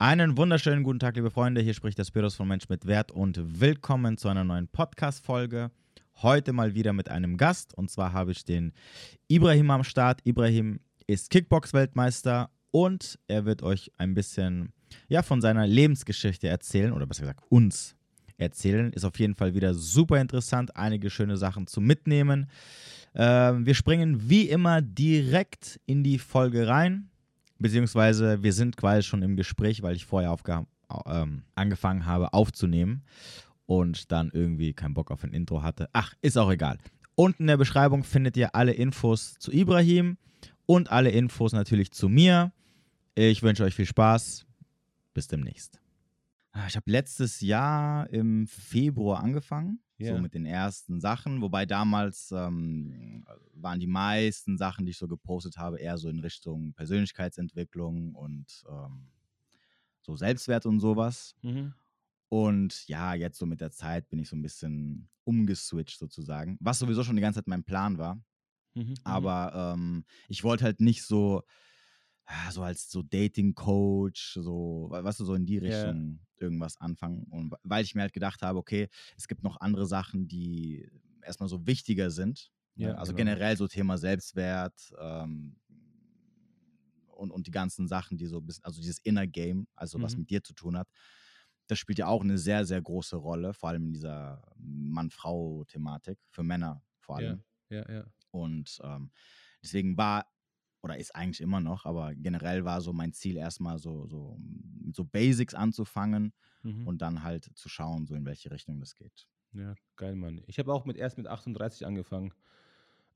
Einen wunderschönen guten Tag, liebe Freunde. Hier spricht der Spiros von Mensch mit Wert und willkommen zu einer neuen Podcast-Folge. Heute mal wieder mit einem Gast und zwar habe ich den Ibrahim am Start. Ibrahim ist Kickbox-Weltmeister und er wird euch ein bisschen ja, von seiner Lebensgeschichte erzählen oder besser gesagt uns erzählen. Ist auf jeden Fall wieder super interessant, einige schöne Sachen zu mitnehmen. Ähm, wir springen wie immer direkt in die Folge rein beziehungsweise wir sind quasi schon im Gespräch, weil ich vorher ähm, angefangen habe aufzunehmen und dann irgendwie keinen Bock auf ein Intro hatte. Ach, ist auch egal. Unten in der Beschreibung findet ihr alle Infos zu Ibrahim und alle Infos natürlich zu mir. Ich wünsche euch viel Spaß. Bis demnächst. Ah, ich habe letztes Jahr im Februar angefangen ja. So mit den ersten Sachen. Wobei damals ähm, waren die meisten Sachen, die ich so gepostet habe, eher so in Richtung Persönlichkeitsentwicklung und ähm, so Selbstwert und sowas. Mhm. Und ja, jetzt so mit der Zeit bin ich so ein bisschen umgeswitcht sozusagen, was sowieso schon die ganze Zeit mein Plan war. Mhm. mhm. Aber ähm, ich wollte halt nicht so, so als so Dating-Coach, so, weißt du, so in die Richtung ja. irgendwas anfangen. Und weil ich mir halt gedacht habe, okay, es gibt noch andere Sachen, die erstmal so wichtiger sind. Ne? Ja, also genau. generell so Thema Selbstwert ähm, und, und die ganzen Sachen, die so ein bisschen, also dieses Inner Game, also mhm. was mit dir zu tun hat. Das spielt ja auch eine sehr, sehr große Rolle, vor allem in dieser Mann-Frau-Thematik, für Männer vor allem. Ja, ja, ja. Und ähm, deswegen war oder ist eigentlich immer noch, aber generell war so mein Ziel erstmal so, so mit so Basics anzufangen mhm. und dann halt zu schauen, so in welche Richtung das geht. Ja, geil, Mann. Ich habe auch mit erst mit 38 angefangen,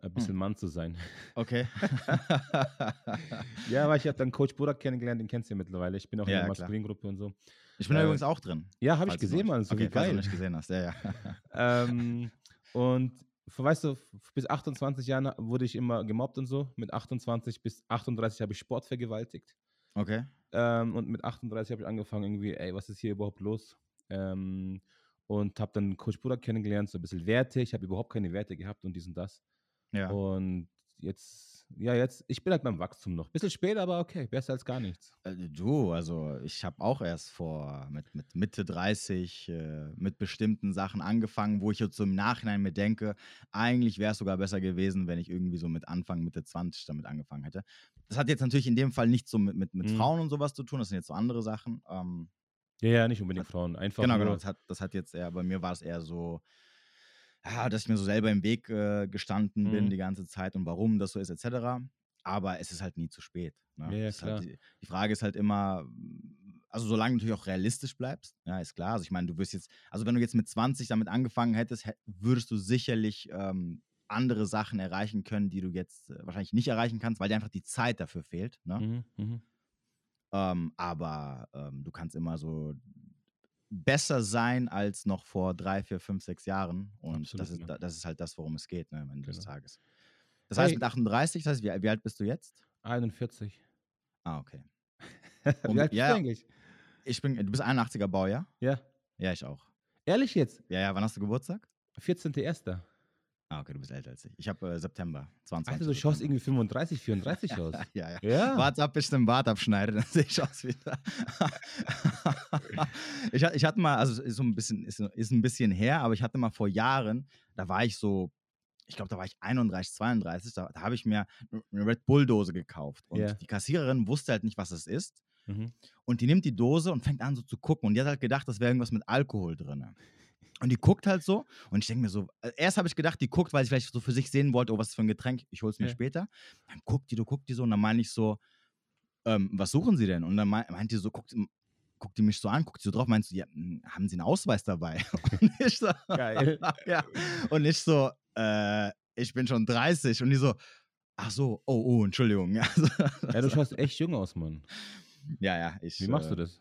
ein hm. bisschen hm. Mann zu sein. Okay. ja, aber ich habe dann Coach Burak kennengelernt, den kennst du ja mittlerweile. Ich bin auch ja, in der Maskulin-Gruppe und so. Ich bin äh, übrigens auch drin. Ja, habe ich gesehen, Mann. So okay, geil. du nicht gesehen hast, ja, ja. ähm, und weißt du, bis 28 Jahren wurde ich immer gemobbt und so. Mit 28 bis 38 habe ich Sport vergewaltigt. Okay. Ähm, und mit 38 habe ich angefangen, irgendwie, ey, was ist hier überhaupt los? Ähm, und habe dann Coach Buddha kennengelernt, so ein bisschen Werte. Ich habe überhaupt keine Werte gehabt und dies und das. Ja. Und jetzt ja, jetzt, ich bin halt beim Wachstum noch. Bisschen spät, aber okay, besser als gar nichts. Äh, du, also ich habe auch erst vor mit, mit Mitte 30 äh, mit bestimmten Sachen angefangen, wo ich jetzt so im Nachhinein mir denke, eigentlich wäre es sogar besser gewesen, wenn ich irgendwie so mit Anfang, Mitte 20 damit angefangen hätte. Das hat jetzt natürlich in dem Fall nichts so mit, mit, mit mhm. Frauen und sowas zu tun, das sind jetzt so andere Sachen. Ähm, ja, ja, nicht unbedingt hat, Frauen, einfach. Genau, genau. Das hat, das hat jetzt eher, bei mir war es eher so, ja, dass ich mir so selber im Weg äh, gestanden bin mhm. die ganze Zeit und warum das so ist, etc. Aber es ist halt nie zu spät. Ne? Ja, klar. Halt die, die, Frage ist halt immer, also solange du natürlich auch realistisch bleibst, ja, ist klar. Also ich meine, du wirst jetzt, also wenn du jetzt mit 20 damit angefangen hättest, würdest du sicherlich ähm, andere Sachen erreichen können, die du jetzt äh, wahrscheinlich nicht erreichen kannst, weil dir einfach die Zeit dafür fehlt. Ne? Mhm, mh. ähm, aber ähm, du kannst immer so besser sein als noch vor drei, vier, fünf, sechs Jahren. Und Absolut, das, ist, ja. das ist halt das, worum es geht, ne, am Ende genau. des Tages. Das heißt, mit 38, das heißt, wie, wie, alt bist du jetzt? 41. Ah, okay. wie alt bist ja, du eigentlich? Ich bin, du bist 81er Baujahr? Ja. Ja, ich auch. Ehrlich jetzt? Ja, ja, wann hast du Geburtstag? 14.01. Ah, okay, du bist älter als ich. Ich habe äh, September 22. Also du schaust irgendwie 35, 34 aus. ja, ja. ja. Warte ab, bis ich den Bart abschneide, dann sehe ich aus wie. ich, ich hatte mal, also ist so ein bisschen, ist, ist ein bisschen her, aber ich hatte mal vor Jahren, da war ich so, ich glaube, da war ich 31, 32, da, da habe ich mir eine Red Bull-Dose gekauft. Und yeah. die Kassiererin wusste halt nicht, was es ist. Mhm. Und die nimmt die Dose und fängt an so zu gucken. Und die hat halt gedacht, das wäre irgendwas mit Alkohol drin. Und die guckt halt so. Und ich denke mir so, äh, erst habe ich gedacht, die guckt, weil sie vielleicht so für sich sehen wollte, oh, was ist für ein Getränk, ich hole es mir ja. später. Dann guckt die, du guckt die so. Und dann meine ich so, ähm, was suchen sie denn? Und dann meint die so, guckt, guckt die mich so an, guckt sie so drauf, meinst du, ja, hm, haben sie einen Ausweis dabei? Und ich so, Geil. ja. Und ich so, äh, ich bin schon 30. Und die so, ach so, oh, oh, Entschuldigung. Ja, ja du schaust echt jung aus, Mann. Ja, ja. Ich, Wie machst äh, du das?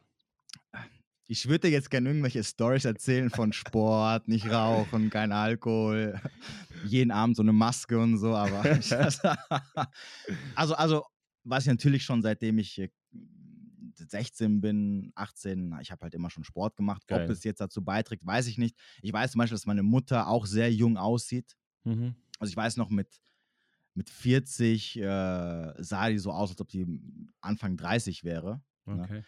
Ich würde jetzt gerne irgendwelche Stories erzählen von Sport, nicht rauchen, kein Alkohol, jeden Abend so eine Maske und so, aber also, also, was ich natürlich schon seitdem ich 16 bin, 18, ich habe halt immer schon Sport gemacht. Geil. Ob es jetzt dazu beiträgt, weiß ich nicht. Ich weiß zum Beispiel, dass meine Mutter auch sehr jung aussieht. Mhm. Also ich weiß noch, mit, mit 40 äh, sah die so aus, als ob sie Anfang 30 wäre. Ne? Okay. Ne?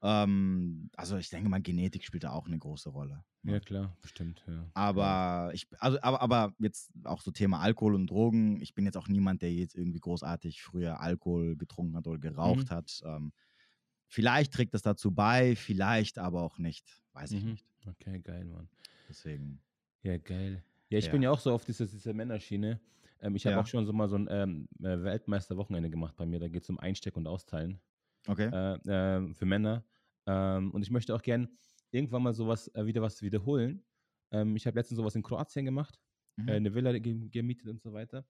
Ähm, also ich denke mal, Genetik spielt da auch eine große Rolle. Ne? Ja, klar, bestimmt, ja. Aber ich, also, aber, aber jetzt auch so Thema Alkohol und Drogen, ich bin jetzt auch niemand, der jetzt irgendwie großartig früher Alkohol getrunken hat oder geraucht mhm. hat. Ähm, vielleicht trägt das dazu bei, vielleicht aber auch nicht. Weiß ich mhm. nicht. Okay, geil, Mann. Deswegen. Ja, geil. Ja, ich ja. bin ja auch so auf dieser, dieser Männerschiene. Ähm, ich habe ja. auch schon so mal so ein ähm, äh, Weltmeisterwochenende gemacht bei mir. Da geht es um Einsteck und Austeilen. Okay. Äh, äh, für Männer. Ähm, und ich möchte auch gern irgendwann mal sowas äh, wieder was wiederholen. Ähm, ich habe letztens sowas in Kroatien gemacht, äh, mhm. eine Villa gemietet und so weiter.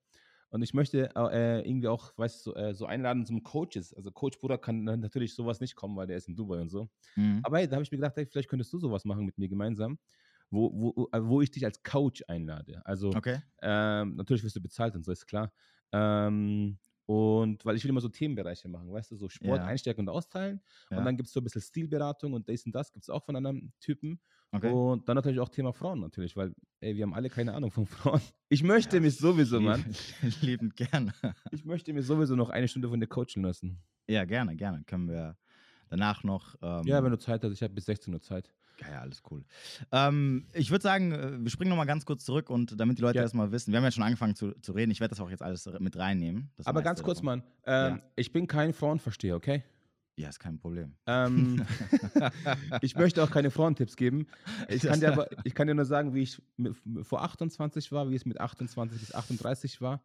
Und ich möchte äh, irgendwie auch, weißt du, so, äh, so, einladen zum Coaches. Also Coach Bruder kann natürlich sowas nicht kommen, weil der ist in Dubai und so. Mhm. Aber hey, da habe ich mir gedacht, hey, vielleicht könntest du sowas machen mit mir gemeinsam, wo, wo, wo ich dich als Coach einlade. Also okay. ähm, natürlich wirst du bezahlt und so, ist klar. Ähm, und weil ich will immer so Themenbereiche machen, weißt du, so Sport ja. einstärken und austeilen. Ja. Und dann gibt es so ein bisschen Stilberatung und das und das gibt es auch von anderen Typen. Okay. Und dann natürlich auch Thema Frauen natürlich, weil ey, wir haben alle keine Ahnung von Frauen. Ich möchte ja, mich sowieso, Mann. Liebend gerne. Ich möchte mir sowieso noch eine Stunde von dir coachen lassen. Ja, gerne, gerne. Können wir danach noch. Ähm, ja, wenn du Zeit hast. Ich habe bis 16 Uhr Zeit. Ja, ja, alles cool. Ähm, ich würde sagen, äh, wir springen nochmal ganz kurz zurück und damit die Leute ja. erstmal wissen, wir haben ja schon angefangen zu, zu reden, ich werde das auch jetzt alles mit reinnehmen. Aber ganz kurz, davon. Mann, ähm, ja. ich bin kein Frauenversteher, okay? Ja, ist kein Problem. Ähm, ich möchte auch keine Frauentipps geben. Ich kann, dir aber, ich kann dir nur sagen, wie ich mit, vor 28 war, wie es mit 28 bis 38 war.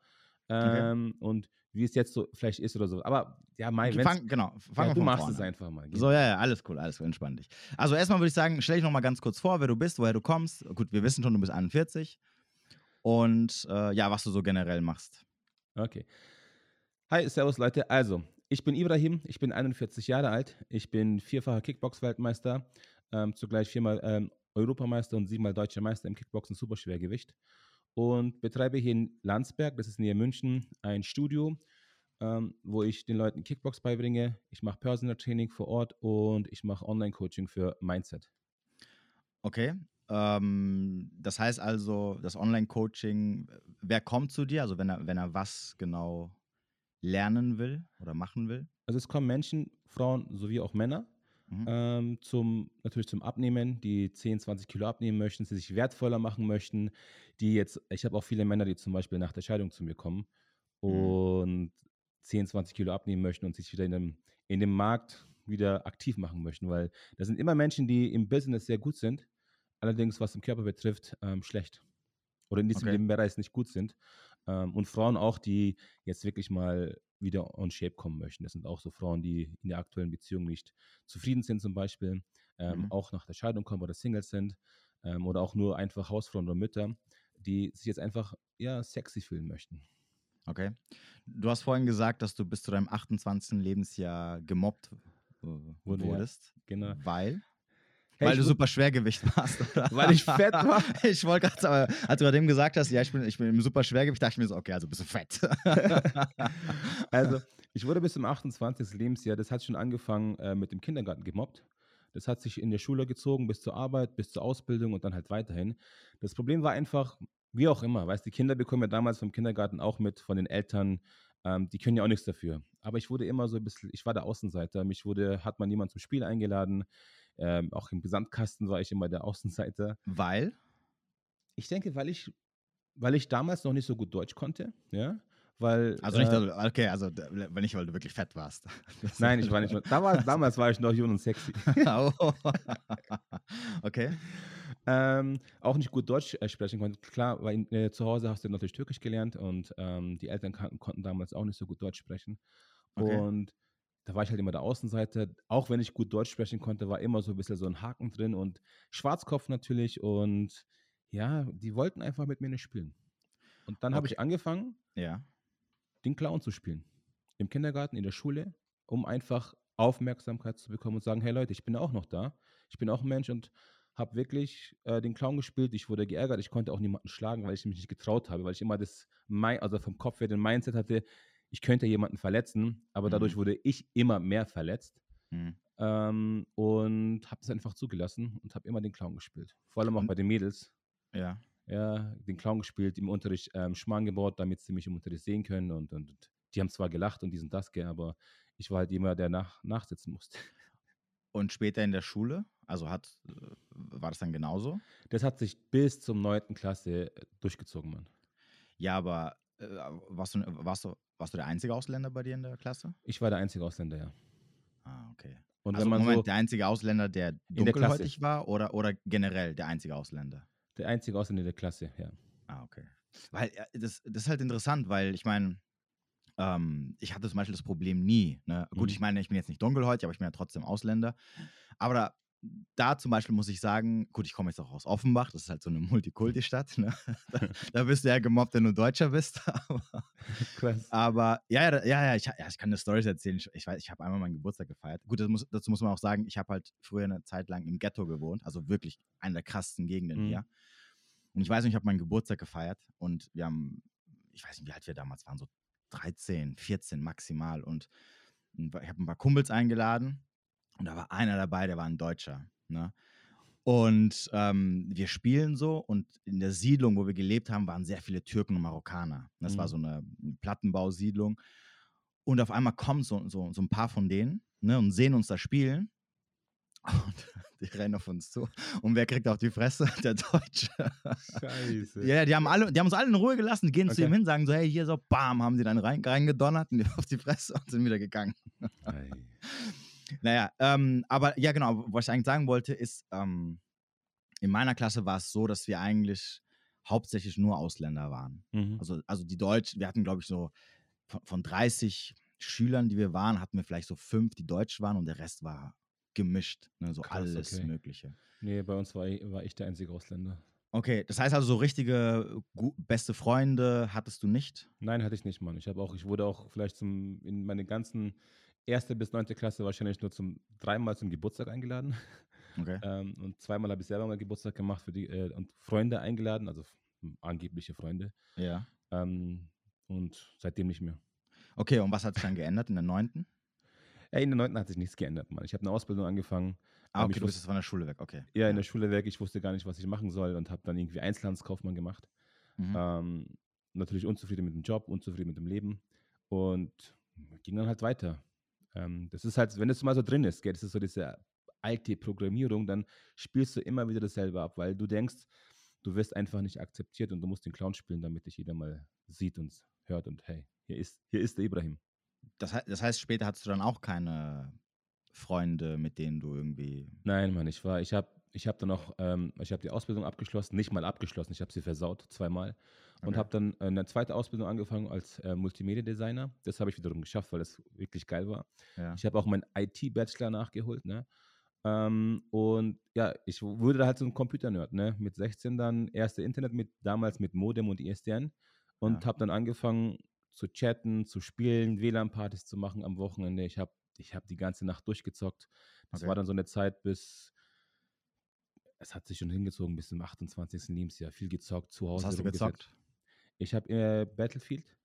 Ähm, okay. Und wie es jetzt so vielleicht ist oder so. Aber ja, Mai, fang, genau, fang ja, du machst es einfach mal. So, ja, ja, alles cool, alles cool, entspann dich. Also erstmal würde ich sagen, stell dich noch mal ganz kurz vor, wer du bist, woher du kommst. Gut, wir wissen schon, du bist 41. Und äh, ja, was du so generell machst. Okay. Hi, servus Leute. Also, ich bin Ibrahim, ich bin 41 Jahre alt. Ich bin vierfacher Kickbox-Weltmeister, ähm, zugleich viermal ähm, Europameister und siebenmal deutscher Meister im Kickboxen Superschwergewicht und betreibe hier in Landsberg, das ist näher München, ein Studio, ähm, wo ich den Leuten Kickbox beibringe. Ich mache Personal Training vor Ort und ich mache Online-Coaching für Mindset. Okay. Ähm, das heißt also, das Online-Coaching, wer kommt zu dir? Also wenn er, wenn er was genau lernen will oder machen will? Also es kommen Menschen, Frauen sowie auch Männer, Mhm. Ähm, zum, natürlich zum Abnehmen, die 10, 20 Kilo abnehmen möchten, die sich wertvoller machen möchten, die jetzt, ich habe auch viele Männer, die zum Beispiel nach der Scheidung zu mir kommen mhm. und 10, 20 Kilo abnehmen möchten und sich wieder in dem, in dem Markt wieder aktiv machen möchten, weil das sind immer Menschen, die im Business sehr gut sind, allerdings was im Körper betrifft, ähm, schlecht. Oder in diesem okay. Bereich nicht gut sind. Ähm, und Frauen auch, die jetzt wirklich mal wieder on shape kommen möchten. Das sind auch so Frauen, die in der aktuellen Beziehung nicht zufrieden sind, zum Beispiel, ähm, mhm. auch nach der Scheidung kommen oder Singles sind ähm, oder auch nur einfach Hausfrauen oder Mütter, die sich jetzt einfach ja sexy fühlen möchten. Okay. Du hast vorhin gesagt, dass du bis zu deinem 28. Lebensjahr gemobbt äh, wurdest. Ja, genau. Weil? Hey, Weil du super Schwergewicht warst, oder? Weil ich fett war. ich wollte gerade, als du gerade eben gesagt hast, ja, ich bin, ich bin im super Schwergewicht, dachte ich mir so, okay, also bist du fett. also, ich wurde bis zum 28. Lebensjahr, das hat schon angefangen äh, mit dem Kindergarten gemobbt. Das hat sich in der Schule gezogen bis zur Arbeit, bis zur Ausbildung und dann halt weiterhin. Das Problem war einfach, wie auch immer, weißt die Kinder bekommen ja damals vom Kindergarten auch mit von den Eltern, ähm, die können ja auch nichts dafür. Aber ich wurde immer so ein bisschen, ich war der Außenseiter, mich wurde, hat man niemand zum Spiel eingeladen. Ähm, auch im Gesamtkasten war ich immer der Außenseiter. Weil? Ich denke, weil ich, weil ich damals noch nicht so gut Deutsch konnte, ja. Weil, also nicht, äh, okay, also wenn nicht, weil du wirklich fett warst. Nein, ich war nicht. Damals, damals war ich noch jung und sexy. Okay. Ähm, auch nicht gut Deutsch äh, sprechen konnte. Klar, weil äh, zu Hause hast du natürlich Türkisch gelernt und ähm, die Eltern konnten damals auch nicht so gut Deutsch sprechen. Okay. Und da war ich halt immer der Außenseiter. Auch wenn ich gut Deutsch sprechen konnte, war immer so ein bisschen so ein Haken drin und Schwarzkopf natürlich. Und ja, die wollten einfach mit mir nicht spielen. Und dann okay. habe ich angefangen, ja. den Clown zu spielen. Im Kindergarten, in der Schule, um einfach Aufmerksamkeit zu bekommen und sagen, hey Leute, ich bin auch noch da. Ich bin auch ein Mensch und habe wirklich äh, den Clown gespielt. Ich wurde geärgert. Ich konnte auch niemanden schlagen, weil ich mich nicht getraut habe, weil ich immer das, also vom Kopf her den Mindset hatte, ich könnte jemanden verletzen, aber mhm. dadurch wurde ich immer mehr verletzt. Mhm. Ähm, und habe es einfach zugelassen und habe immer den Clown gespielt. Vor allem auch bei den Mädels. Ja. Ja, den Clown gespielt, im Unterricht ähm, Schmarrn gebaut, damit sie mich im Unterricht sehen können. Und, und, und die haben zwar gelacht und diesen das, aber ich war halt immer der nach, nachsitzen musste. Und später in der Schule? Also hat, äh, war das dann genauso? Das hat sich bis zum 9. Klasse äh, durchgezogen, Mann. Ja, aber äh, warst, du, warst, du, warst du der einzige Ausländer bei dir in der Klasse? Ich war der einzige Ausländer, ja. Ah, okay. Und also wenn man Moment, so, der einzige Ausländer, der der Klasse. dunkelhäutig war oder, oder generell der einzige Ausländer? der einzige Ausländer der Klasse, ja. Ah, okay. Weil das, das ist halt interessant, weil ich meine, ähm, ich hatte zum Beispiel das Problem nie. Ne? Gut, Mhm. ich meine, ich bin jetzt nicht dunkelhäutig, aber ich bin ja trotzdem Ausländer. Aber da, da zum Beispiel muss ich sagen, gut, ich komme jetzt auch aus Offenbach, das ist halt so eine Multikulti-Stadt. Ne? Da, da bist du ja gemobbt, wenn du Deutscher bist. Aber, aber ja, ja, ja, ich, ja, ich kann eine Story erzählen. Ich, weiß, ich habe einmal meinen Geburtstag gefeiert. Gut, das muss, dazu muss man auch sagen, ich habe halt früher eine Zeit lang im Ghetto gewohnt, also wirklich eine der krassesten Gegenden Mhm. hier. Und ich weiß nicht, ich habe meinen Geburtstag gefeiert und wir haben, ich weiß nicht, wie alt wir damals waren, so 13, 14 maximal. Und ich habe ein paar Kumpels eingeladen und da war einer dabei, der war ein Deutscher. Ne? Und ähm, wir spielen so und in der Siedlung, wo wir gelebt haben, waren sehr viele Türken und Marokkaner. Das war Mhm. so eine Plattenbausiedlung. Und auf einmal kommen so, so, so ein paar von denen ne, und sehen uns da spielen. Und die rennen auf uns zu. Und wer kriegt auf die Fresse? Der Deutsche. Scheiße. Ja, die haben, alle, die haben uns alle in Ruhe gelassen, gehen zu Okay. ihm hin, sagen so, hey, hier so, bam, haben sie dann rein, reingedonnert und die auf die Fresse und sind wieder gegangen. Ei. Naja, ähm, aber ja, genau, was ich eigentlich sagen wollte, ist, ähm, in meiner Klasse war es so, dass wir eigentlich hauptsächlich nur Ausländer waren. Mhm. Also, also die Deutschen, wir hatten, glaube ich, so von, von 30 Schülern, die wir waren, hatten wir vielleicht so fünf, die deutsch waren und der Rest war gemischt. Ne, so Krass, alles okay. Mögliche. Nee, bei uns war ich, war ich der einzige Ausländer. Okay, das heißt also, so richtige beste Freunde hattest du nicht? Nein, hatte ich nicht, Mann. Ich habe auch, ich wurde auch vielleicht zum, in meine ganzen erste bis neunte Klasse wahrscheinlich nur zum dreimal zum Geburtstag eingeladen. Okay. Ähm, und zweimal habe ich selber mal Geburtstag gemacht für die äh, und Freunde eingeladen, also f- angebliche Freunde. Ja. Ähm, und seitdem nicht mehr. Okay, und was hat sich dann geändert in der neunten? Ja, in der neunten hat sich nichts geändert, Mann. Ich habe eine Ausbildung angefangen. Ah, Ähm, okay, ich du bist von der Schule weg, okay. Ja, in der Schule weg. Ich wusste gar nicht, was ich machen soll und habe dann irgendwie Einzelhandelskaufmann gemacht. Mhm. Ähm, natürlich unzufrieden mit dem Job, unzufrieden mit dem Leben und ging dann halt weiter. Ähm, das ist halt, wenn das mal so drin ist, gell, das ist so diese alte Programmierung, dann spielst du immer wieder dasselbe ab, weil du denkst, du wirst einfach nicht akzeptiert und du musst den Clown spielen, damit dich jeder mal sieht und hört und hey, hier ist, hier ist der Ibrahim. Das, das heißt, später hattest du dann auch keine Freunde, mit denen du irgendwie. Nein, Mann, ich war, ich habe ich hab dann auch, ähm, ich habe die Ausbildung abgeschlossen, nicht mal abgeschlossen, ich habe sie versaut, zweimal. Und habe dann eine zweite Ausbildung angefangen als äh, Multimedia-Designer. Das habe ich wiederum geschafft, weil es wirklich geil war. Ja. Ich habe auch meinen IT-Bachelor nachgeholt, ne? Ähm, und ja, ich wurde da halt so ein Computer-Nerd, ne? Mit 16 dann erste Internet mit, damals mit Modem und ISDN. Und Ja. habe dann angefangen zu chatten, zu spielen, WLAN-Partys zu machen am Wochenende. Ich habe ich hab die ganze Nacht durchgezockt. Das Okay. war dann so eine Zeit bis, es hat sich schon hingezogen bis zum 28. Lebensjahr. Viel gezockt, zu Hause Was hast du gezockt? Ich habe äh, Battlefield.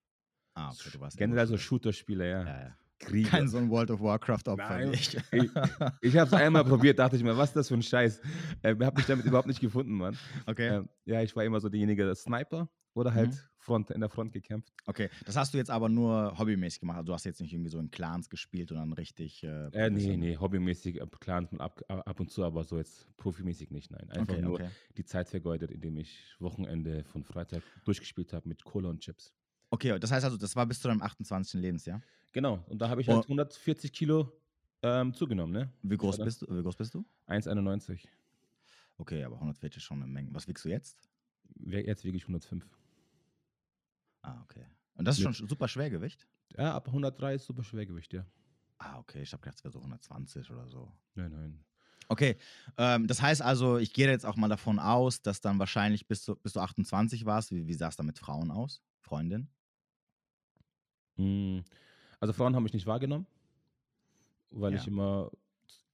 Ah, okay, du warst Generell so Shooter-Spiele, ja. Ja, ja. Krieger. Kein so ein World of Warcraft-Opfer ich. Ich, ich habe es einmal probiert, dachte ich mir, was ist das für ein Scheiß? Äh, habe mich damit überhaupt nicht gefunden, Mann. Okay. Ähm, ja, ich war immer so derjenige, der Sniper oder halt Mhm. Front, in der Front gekämpft. Okay, das hast du jetzt aber nur hobbymäßig gemacht. Also du hast jetzt nicht irgendwie so in Clans gespielt und dann richtig. Äh, Äh, nee, nee, hobbymäßig, ab, klar, ab, ab und zu, aber so jetzt profimäßig nicht, nein. Einfach Okay, nur okay. die Zeit vergeudet, indem ich Wochenende von Freitag durchgespielt habe mit Cola und Chips. Okay, das heißt also, das war bis zu deinem 28. Lebensjahr. Genau, und da habe ich Oh. halt 140 Kilo ähm, zugenommen, ne? Wie groß, Oder? bist du, wie groß bist du? 1,91. Okay, aber 140 ist schon eine Menge. Was wiegst du jetzt? Jetzt wiege ich 105. Ah, okay. Und das ist schon super Schwergewicht? Ja, ab 103 ist super Schwergewicht, ja. Ah, okay. Ich habe gedacht, es wäre so 120 oder so. Nein, nein. Okay, ähm, das heißt also, ich gehe jetzt auch mal davon aus, dass dann wahrscheinlich bis du, bis du 28 warst. Wie, wie sah es da mit Frauen aus? Freundin? Mm, Also Frauen haben mich nicht wahrgenommen, weil Ja. ich immer,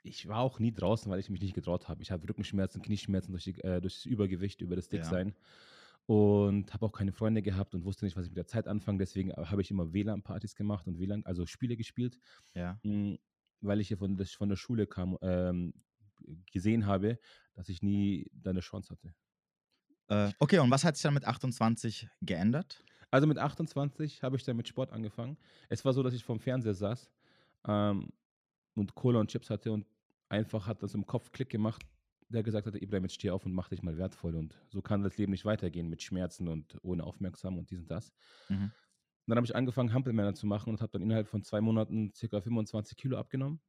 ich war auch nie draußen, weil ich mich nicht getraut habe. Ich habe Rückenschmerzen, Knieschmerzen durch, die, äh, durch das Übergewicht, über das Dicksein. Und habe auch keine Freunde gehabt und wusste nicht, was ich mit der Zeit anfange. Deswegen habe ich immer WLAN-Partys gemacht und WLAN, also Spiele gespielt, Ja. mm, weil ich hier von, der- von der Schule kam, ähm, gesehen habe, dass ich nie da eine Chance hatte. Äh, okay, und was hat sich dann mit 28 geändert? Also mit 28 habe ich dann mit Sport angefangen. Es war so, dass ich vorm Fernseher saß ähm, und Cola und Chips hatte und einfach hat das im Kopf Klick gemacht, der gesagt hat, Ibrahim, jetzt steh auf und mach dich mal wertvoll. Und so kann das Leben nicht weitergehen mit Schmerzen und ohne Aufmerksam und dies und das. Mhm. dann habe ich angefangen, Hampelmänner zu machen und habe dann innerhalb von zwei Monaten ca. 25 Kilo abgenommen.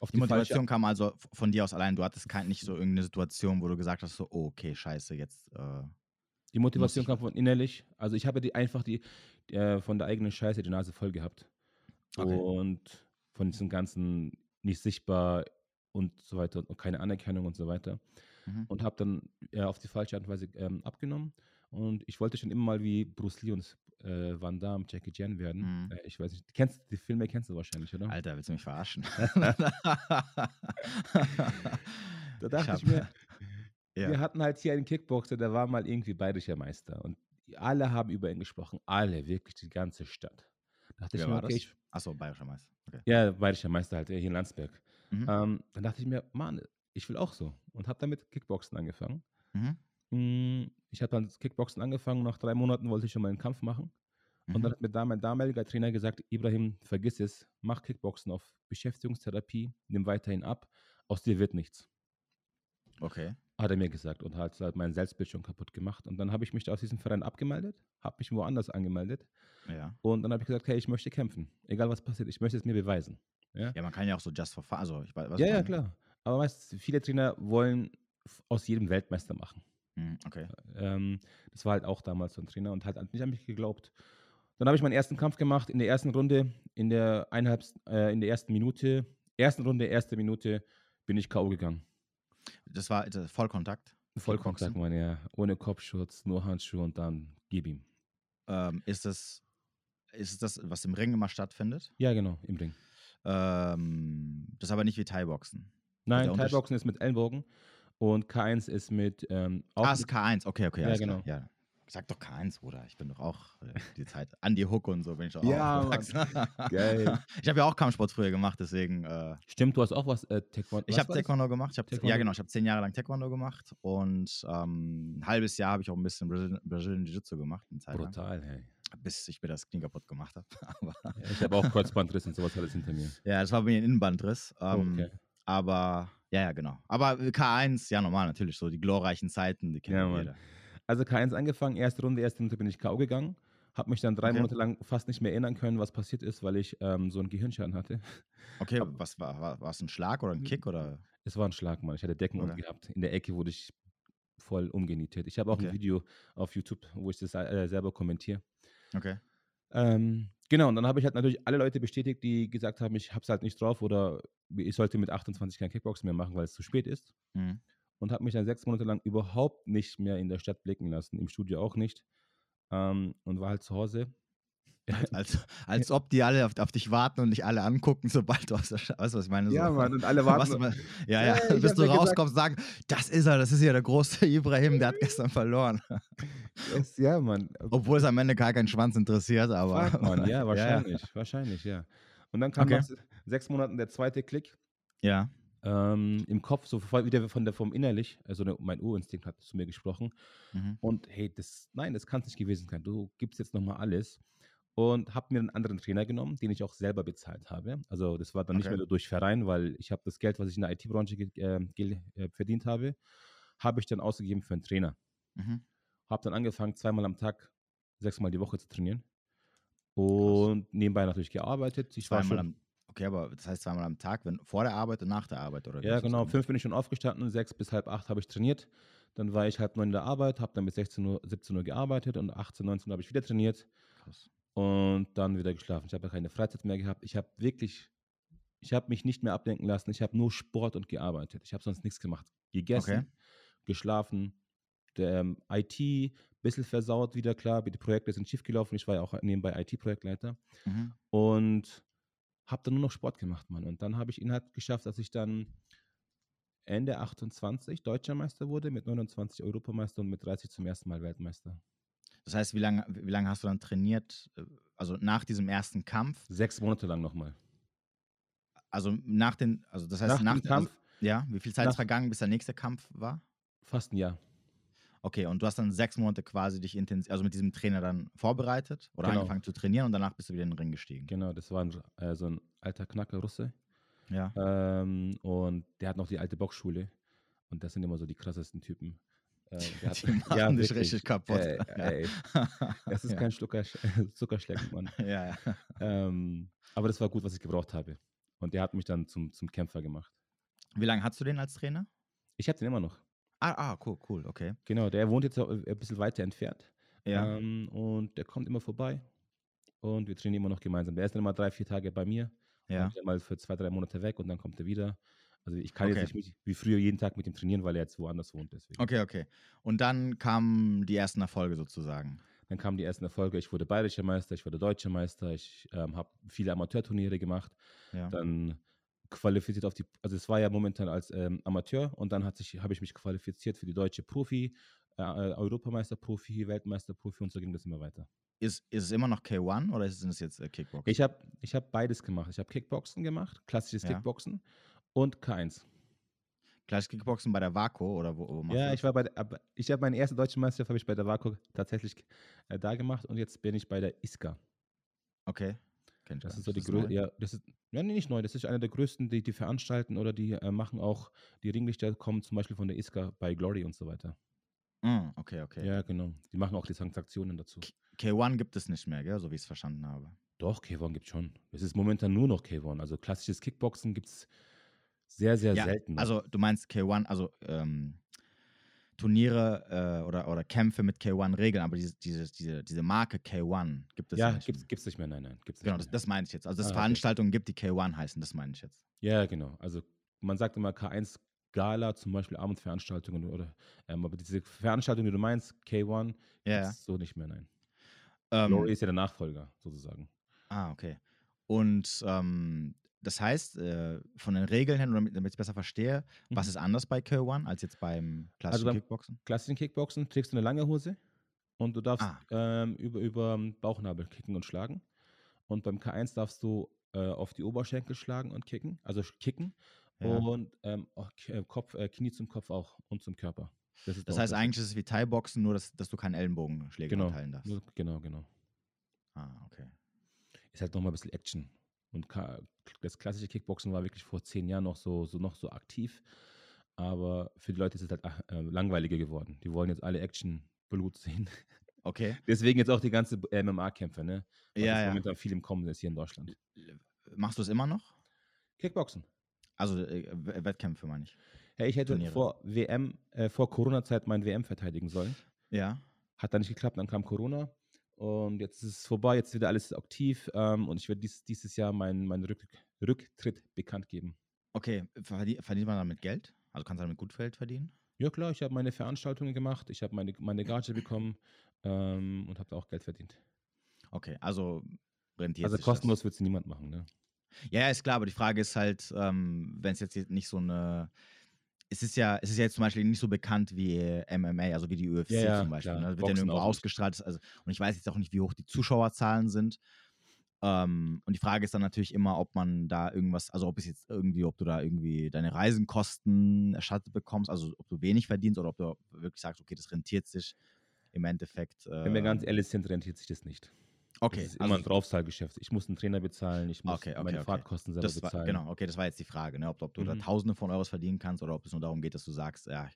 Auf die, die Motivation kam also von dir aus allein. Du hattest kein, nicht so irgendeine Situation, wo du gesagt hast, so, oh, okay, scheiße, jetzt. Äh, die Motivation kam von innerlich. Also ich habe die einfach die, die äh, von der eigenen Scheiße die Nase voll gehabt. Okay. Und von diesem ganzen nicht sichtbar und so weiter und keine Anerkennung und so weiter. Mhm. Und habe dann äh, auf die falsche Art und Weise ähm, abgenommen. Und ich wollte schon immer mal wie Bruce Lee und äh, Van Damme, Jackie Chan werden. Mhm. Äh, ich weiß nicht, kennst, die Filme kennst du wahrscheinlich, oder? Alter, willst du mich verarschen? da dachte ich, ich mir, ja. wir hatten halt hier einen Kickboxer, der war mal irgendwie bayerischer Meister. Und alle haben über ihn gesprochen. Alle, wirklich die ganze Stadt. Da dachte Wer ich mir, okay, ich, Achso, bayerischer Meister. Okay. Ja, bayerischer Meister halt, hier in Landsberg. Mhm. Ähm, dann dachte ich mir, Mann, ich will auch so. Und habe damit Kickboxen angefangen. Mhm. Hm, ich habe dann Kickboxen angefangen. Nach drei Monaten wollte ich schon mal einen Kampf machen. Mhm. Und dann hat mir da mein damaliger Trainer gesagt, Ibrahim, vergiss es, mach Kickboxen auf Beschäftigungstherapie, nimm weiterhin ab, aus dir wird nichts. Okay. Hat er mir gesagt und hat halt mein Selbstbild schon kaputt gemacht. Und dann habe ich mich aus diesem Verein abgemeldet, habe mich woanders angemeldet. Ja. Und dann habe ich gesagt, hey, ich möchte kämpfen. Egal was passiert, ich möchte es mir beweisen. Ja, ja man kann ja auch so just for fun, also ich Ja, ja, klar. Aber weißt viele Trainer wollen aus jedem Weltmeister machen. Hm, okay. Ähm, das war halt auch damals so ein Trainer und hat nicht an mich geglaubt. Dann habe ich meinen ersten Kampf gemacht in der ersten Runde, in der eineinhalb, äh, in der ersten Minute, ersten Runde, erste Minute bin ich K.O. gegangen. Das war das Vollkontakt? Vollkontakt, meine ja. Ohne Kopfschutz, nur Handschuhe und dann gib ihm. Ähm, ist das ist das, was im Ring immer stattfindet? Ja, genau, im Ring. Ähm, das ist aber nicht wie Thai-Boxen. Nein, Thai-Boxen ist mit Ellenbogen und K1 ist mit. Ähm, ah, ist K1, okay, okay. Ja, genau. Ja. Sag doch K1, Bruder. Ich bin doch auch äh, die Zeit. Andy Hook und so bin ich auch. Ja, Geil. Ich habe ja auch Kampfsport früher gemacht, deswegen. Äh, Stimmt, du hast auch was äh, Taekwondo. Ich habe Taekwondo gemacht. Ich hab, Taekwondo? Ja, genau. Ich habe zehn Jahre lang Taekwondo gemacht und ähm, ein halbes Jahr habe ich auch ein bisschen Brazilian, Brazilian Jiu-Jitsu gemacht. Brutal, hey bis ich mir das Knie kaputt gemacht habe. ja, ich habe auch Kreuzbandriss und sowas alles hinter mir. Ja, das war bei mir ein Innenbandriss. Ähm, okay. Aber, ja, ja, genau. Aber K1, ja, normal natürlich, so die glorreichen Zeiten, die kennen ja, jeder. Also K1 angefangen, erste Runde, erste Runde bin ich K.O. gegangen. Habe mich dann drei okay. Monate lang fast nicht mehr erinnern können, was passiert ist, weil ich ähm, so einen Gehirnschaden hatte. Okay, Aber, was war, war, war es ein Schlag oder ein Kick? Oder? Es war ein Schlag, Mann. Ich hatte Decken okay. gehabt. In der Ecke wurde ich voll umgenietet. Ich habe auch okay. ein Video auf YouTube, wo ich das äh, selber kommentiere. Okay. Ähm, genau, und dann habe ich halt natürlich alle Leute bestätigt, die gesagt haben, ich habe es halt nicht drauf oder ich sollte mit 28 kein Kickboxen mehr machen, weil es zu spät ist. Mhm. Und habe mich dann sechs Monate lang überhaupt nicht mehr in der Stadt blicken lassen, im Studio auch nicht. Ähm, und war halt zu Hause als, als, ob die alle auf, auf, dich warten und dich alle angucken, sobald du aus der. Weißt du, was ich meine? So, ja, Mann, und alle warten. Was, ja, ja, ja bis du rauskommst, sagen, das ist er, das ist ja der große Ibrahim, der hat gestern verloren. Yes, ja, Mann. Obwohl es am Ende gar keinen Schwanz interessiert, aber. Fuck, Mann, ja, wahrscheinlich, ja, wahrscheinlich, ja. Und dann kam okay. nach sechs Monaten der zweite Klick. Ja. Ähm, Im Kopf, so wieder von der vom innerlich, also ne, mein Urinstinkt hat zu mir gesprochen. Mhm. Und hey, das, nein, das kann es nicht gewesen sein. Du gibst jetzt nochmal alles und habe mir einen anderen Trainer genommen, den ich auch selber bezahlt habe. Also das war dann okay. nicht mehr durch Verein, weil ich habe das Geld, was ich in der IT-Branche äh, äh, verdient habe, habe ich dann ausgegeben für einen Trainer. Mhm. Habe dann angefangen, zweimal am Tag, sechsmal die Woche zu trainieren. Und Krass. nebenbei natürlich gearbeitet. Ich zweimal am, okay, aber das heißt zweimal am Tag, wenn, vor der Arbeit und nach der Arbeit, oder? Ja, genau. Fünf bin ich schon aufgestanden, sechs bis halb acht habe ich trainiert. Dann war ich halb neun in der Arbeit, habe dann bis 16 Uhr, 17 Uhr gearbeitet und 18, 19 Uhr habe ich wieder trainiert. Krass und dann wieder geschlafen. Ich habe keine Freizeit mehr gehabt. Ich habe wirklich, ich habe mich nicht mehr ablenken lassen. Ich habe nur Sport und gearbeitet. Ich habe sonst nichts gemacht. Gegessen, okay. geschlafen, der, ähm, IT, bisschen versaut wieder, klar. Die Projekte sind schiefgelaufen. Ich war ja auch nebenbei IT-Projektleiter. Mhm. Und habe dann nur noch Sport gemacht, Mann. Und dann habe ich ihn halt geschafft, dass ich dann Ende 28 Deutscher Meister wurde, mit 29 Europameister und mit 30 zum ersten Mal Weltmeister. Das heißt, wie lange wie lang hast du dann trainiert? Äh, also nach diesem ersten Kampf? Sechs Monate lang nochmal. Also nach den, also das heißt nach, nach dem Kampf? Also, ja, wie viel Zeit ist vergangen, bis der nächste Kampf war? Fast ein Jahr. Okay, und du hast dann sechs Monate quasi dich intensiv, also mit diesem Trainer dann vorbereitet oder genau. angefangen zu trainieren und danach bist du wieder in den Ring gestiegen. Genau, das war ein, äh, so ein alter Knacker Russe. Ja. Ähm, und der hat noch die alte Boxschule. Und das sind immer so die krassesten Typen. Äh, die machen ja, dich richtig kaputt. Ey, ey. Das ist ja. kein Schlucker, Zuckerschlecken, Mann. Ja. Ähm, aber das war gut, was ich gebraucht habe. Und der hat mich dann zum, zum Kämpfer gemacht. Wie lange hast du den als Trainer? Ich habe den immer noch. Ah, ah, cool, cool, okay. Genau, der wohnt jetzt ein bisschen weiter entfernt. Ja. Ähm, und der kommt immer vorbei. Und wir trainieren immer noch gemeinsam. Der ist dann immer drei, vier Tage bei mir. Ja. Und mal für zwei, drei Monate weg und dann kommt er wieder. Also ich kann Okay. jetzt nicht wie früher jeden Tag mit ihm trainieren, weil er jetzt woanders wohnt. Deswegen. Okay, okay. Und dann kamen die ersten Erfolge sozusagen. Dann kamen die ersten Erfolge. Ich wurde bayerischer Meister, ich wurde deutscher Meister, ich ähm, habe viele Amateurturniere gemacht. Ja. Dann qualifiziert auf die, also es war ja momentan als ähm, Amateur und dann habe ich mich qualifiziert für die deutsche Profi, äh, Europameister-Profi, Weltmeister-Profi und so ging das immer weiter. Ist, ist es immer noch K1 oder ist es jetzt äh, Kickboxen? Ich habe ich hab beides gemacht. Ich habe Kickboxen gemacht, klassisches Ja. Kickboxen und K1. Gleich Kickboxen bei der Vaco oder wo, wo Ja, ich war bei der, ich habe meine erste deutsche Meisterschaft habe ich bei der WAKO tatsächlich äh, da gemacht und jetzt bin ich bei der ISKA. Okay. Kenn ich Das ist so die nicht. größte, neu? ja, das ist, ja, nee, nicht neu, das ist eine der größten, die, die veranstalten oder die äh, machen auch, die Ringlichter kommen zum Beispiel von der ISKA bei Glory und so weiter. Mm, okay, okay. Ja, genau. Die machen auch die Transaktionen dazu. K1 gibt es nicht mehr, gell? so wie ich es verstanden habe. Doch, K1 gibt es schon. Es ist momentan nur noch K1. Also klassisches Kickboxen gibt es sehr, sehr Ja, selten. Also du meinst K1, also ähm, Turniere äh, oder, oder Kämpfe mit K1-Regeln, aber diese, diese, diese, diese Marke K1 gibt es ja, nicht. gibt's, mehr. gibt's nicht mehr, nein, nein. Gibt's Genau, das, das meine ich jetzt. Also dass es Ah, okay. Veranstaltungen gibt, die K1 heißen, das meine ich jetzt. Ja, genau. Also man sagt immer K1 Gala, zum Beispiel Abendveranstaltungen oder, ähm, aber diese Veranstaltung, die du meinst, K1, Ja, gibt's ja. so nicht mehr, nein. Ähm, Glory ist ja der Nachfolger, sozusagen. Ah, okay. Und ähm, das heißt, äh, von den Regeln her, damit damit ich es besser verstehe, was Mhm. ist anders bei K1 als jetzt beim klassischen beim- Kickboxen? Klassischen Kickboxen trägst du eine lange Hose und du darfst Ah. ähm, über, über Bauchnabel kicken und schlagen. Und beim K1 darfst du äh, auf die Oberschenkel schlagen und kicken, also kicken. Ja. Und ähm, äh, Kopf, äh, Knie zum Kopf auch und zum Körper. Das, Das heißt, eigentlich ist es wie Thai-Boxen, nur dass, dass du keinen Ellenbogenschläger Genau. verteilen darfst. Genau, genau. Ah, okay. Ist halt nochmal ein bisschen Action. Und das klassische Kickboxen war wirklich vor zehn Jahren noch so, so noch so aktiv. Aber für die Leute ist es halt äh, langweiliger geworden. Die wollen jetzt alle Action, Blut sehen. Okay. Deswegen jetzt auch die ganze MMA-Kämpfe, ne? Weil Ja, das ja. momentan viel im Kommen ist hier in Deutschland. Machst du es immer noch? Kickboxen. Also äh, Wettkämpfe meine ich. Hey, ich hätte Turniere. vor WM, äh, vor Corona-Zeit mein WM verteidigen sollen. Ja. Hat dann nicht geklappt, dann kam Corona. Und jetzt ist es vorbei, jetzt ist wieder alles aktiv. Ähm, und ich werde dies, dieses Jahr meinen meinen Rück, Rücktritt bekannt geben. Okay, verdient, verdient man damit Geld? Also kannst du damit gut Geld verdienen? Ja klar, ich habe meine Veranstaltungen gemacht, ich habe meine, meine Gage bekommen ähm, und habe da auch Geld verdient. Okay, also rentiert Also kostenlos wird es niemand machen, ne? Ja, ist klar, aber die Frage ist halt, ähm, wenn es jetzt nicht so eine. Es ist ja, es ist ja jetzt zum Beispiel nicht so bekannt wie äh, MMA, also wie die UFC Ja, ja, zum Beispiel. klar. Ne? Das wird ja irgendwo ausgestrahlt. Also, und ich weiß jetzt auch nicht, wie hoch die Zuschauerzahlen sind. Ähm, und die Frage ist dann natürlich immer, ob man da irgendwas, also ob es jetzt irgendwie, ob du da irgendwie deine Reisenkosten erstattet bekommst, also ob du wenig verdienst oder ob du wirklich sagst, okay, das rentiert sich im Endeffekt. Wenn wir ganz ähm, ehrlich sind, rentiert sich das nicht. Okay, Das ist immer also ein Draufzahlgeschäft. Ich muss einen Trainer bezahlen, ich muss Okay, okay, meine okay. Fahrtkosten selber war, bezahlen. genau, okay, das war jetzt die Frage, ne? ob, ob du da Mhm. Tausende von Euros verdienen kannst oder ob es nur darum geht, dass du sagst, ja,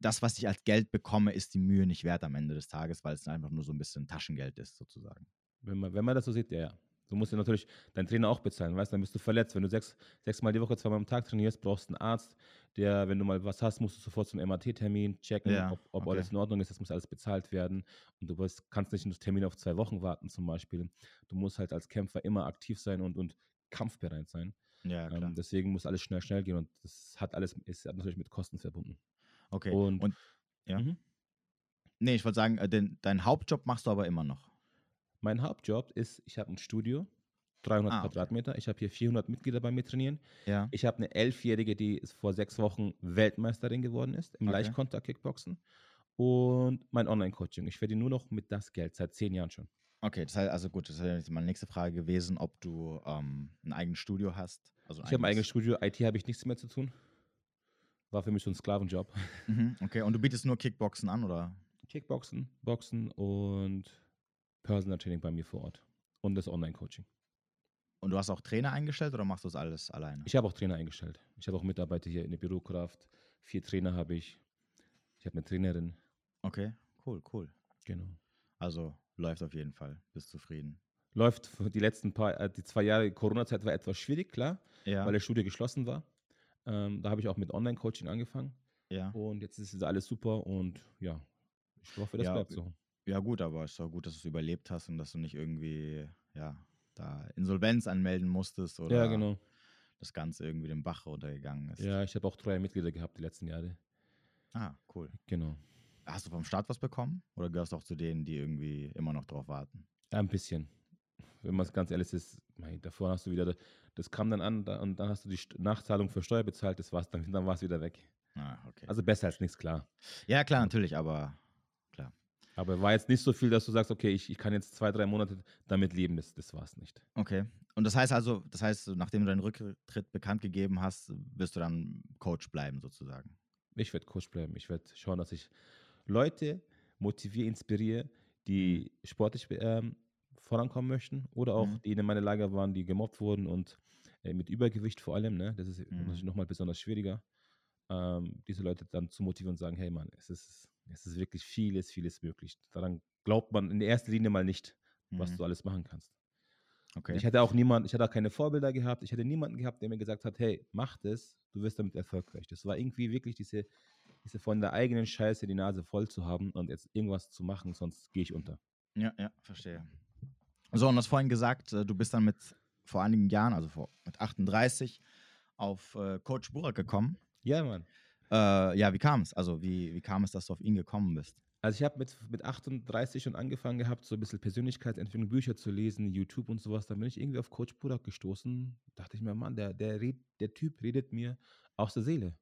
das, was ich als Geld bekomme, ist die Mühe nicht wert am Ende des Tages, weil es einfach nur so ein bisschen Taschengeld ist, sozusagen. Wenn man, wenn man das so sieht, ja, ja. Du musst ja natürlich deinen Trainer auch bezahlen, weißt du, dann bist du verletzt. Wenn du sechs, sechsmal die Woche, zweimal am Tag trainierst, brauchst du einen Arzt, der, wenn du mal was hast, musst du sofort zum MRT-Termin checken, Ja, ob, ob okay. alles in Ordnung ist. Das muss alles bezahlt werden. Und du wirst, kannst nicht einen Termin auf zwei Wochen warten, zum Beispiel. Du musst halt als Kämpfer immer aktiv sein und, und kampfbereit sein. Ja, klar. Ähm, deswegen muss alles schnell, schnell gehen und das hat alles, ist natürlich mit Kosten verbunden. okay. und- Und, ja. Mhm. Nee, ich wollte sagen, äh, den, deinen Hauptjob machst du aber immer noch. Mein Hauptjob ist, ich habe ein Studio, 300 Ah, okay. Quadratmeter. Ich habe hier 400 Mitglieder bei mir trainieren. Ja. Ich habe eine Elfjährige, die vor sechs Wochen Weltmeisterin geworden ist im Okay. Leichtkonter-Kickboxen. Und mein Online-Coaching. Ich verdiene nur noch mit das Geld, seit zehn Jahren schon. Okay, das heißt, also gut, das wäre meine nächste Frage gewesen, ob du ähm, ein eigenes Studio hast. Also Ich habe ein eigenes Studio, IT habe ich nichts mehr zu tun. War für mich so ein Sklavenjob. Mhm, okay, und du bietest nur Kickboxen an, oder? Kickboxen, Boxen und Personal Training bei mir vor Ort. Und das Online-Coaching. Und du hast auch Trainer eingestellt oder machst du das alles alleine? Ich habe auch Trainer eingestellt. Ich habe auch Mitarbeiter hier in der Bürokraft. Vier Trainer habe ich. Ich habe eine Trainerin. Okay, cool, cool. Genau. Also läuft auf jeden Fall. Bist zufrieden. Läuft die letzten paar, äh, die zwei Jahre Corona-Zeit war etwas schwierig, klar, ja. weil der Studio geschlossen war. Ähm, da habe ich auch mit Online-Coaching angefangen. Ja. Und jetzt ist alles super und ja, ich hoffe, das ja, bleibt so. Ja, gut, aber es ist auch gut, dass du es überlebt hast und dass du nicht irgendwie, ja, da Insolvenz anmelden musstest oder ja, genau. das Ganze irgendwie den Bach runtergegangen ist. Ja, ich habe auch treue Mitglieder gehabt die letzten Jahre. Ah, cool. Genau. Hast du vom Staat was bekommen oder gehörst du auch zu denen, die irgendwie immer noch drauf warten? Ja, ein bisschen. Wenn man es ganz ehrlich ist, davor hast du wieder, das kam dann an und dann hast du die Nachzahlung für Steuer bezahlt, das war's, dann, dann war es wieder weg. Ah, okay. Also besser als nichts, klar. Ja, klar, natürlich, aber. Aber war jetzt nicht so viel, dass du sagst, okay, ich, ich kann jetzt zwei, drei Monate damit leben, das, das war es nicht. Okay. Und das heißt also, das heißt, nachdem du deinen Rücktritt bekannt gegeben hast, wirst du dann Coach bleiben, sozusagen? Ich werde Coach bleiben. Ich werde schauen, dass ich Leute motiviere, inspiriere, die mhm. sportlich ähm, vorankommen möchten oder auch mhm. die in meiner Lager waren, die gemobbt wurden und äh, mit Übergewicht vor allem. Ne? Das ist mhm. natürlich nochmal besonders schwieriger, ähm, diese Leute dann zu motivieren und sagen, hey Mann, es ist, es ist wirklich vieles, vieles möglich. Daran glaubt man in erster Linie mal nicht, was mhm. du alles machen kannst. Okay. Ich hatte auch niemand, ich hatte auch keine Vorbilder gehabt, ich hatte niemanden gehabt, der mir gesagt hat, hey, mach das, du wirst damit erfolgreich. Das war irgendwie wirklich diese, diese von der eigenen Scheiße die Nase voll zu haben und jetzt irgendwas zu machen, sonst gehe ich unter. Ja, ja, verstehe. So, und du hast vorhin gesagt, äh, du bist dann mit vor einigen Jahren, also vor, mit 38, auf äh, Coach Burak gekommen. Ja, Mann. Äh, ja, wie kam es? Also, wie, wie kam es, dass du auf ihn gekommen bist? Also ich habe mit, mit 38 schon angefangen gehabt, so ein bisschen Persönlichkeitsentwicklung, Bücher zu lesen, YouTube und sowas. Dann bin ich irgendwie auf Coach Burak gestoßen. Dachte ich mir, Mann, der, der, red, der Typ redet mir aus der Seele.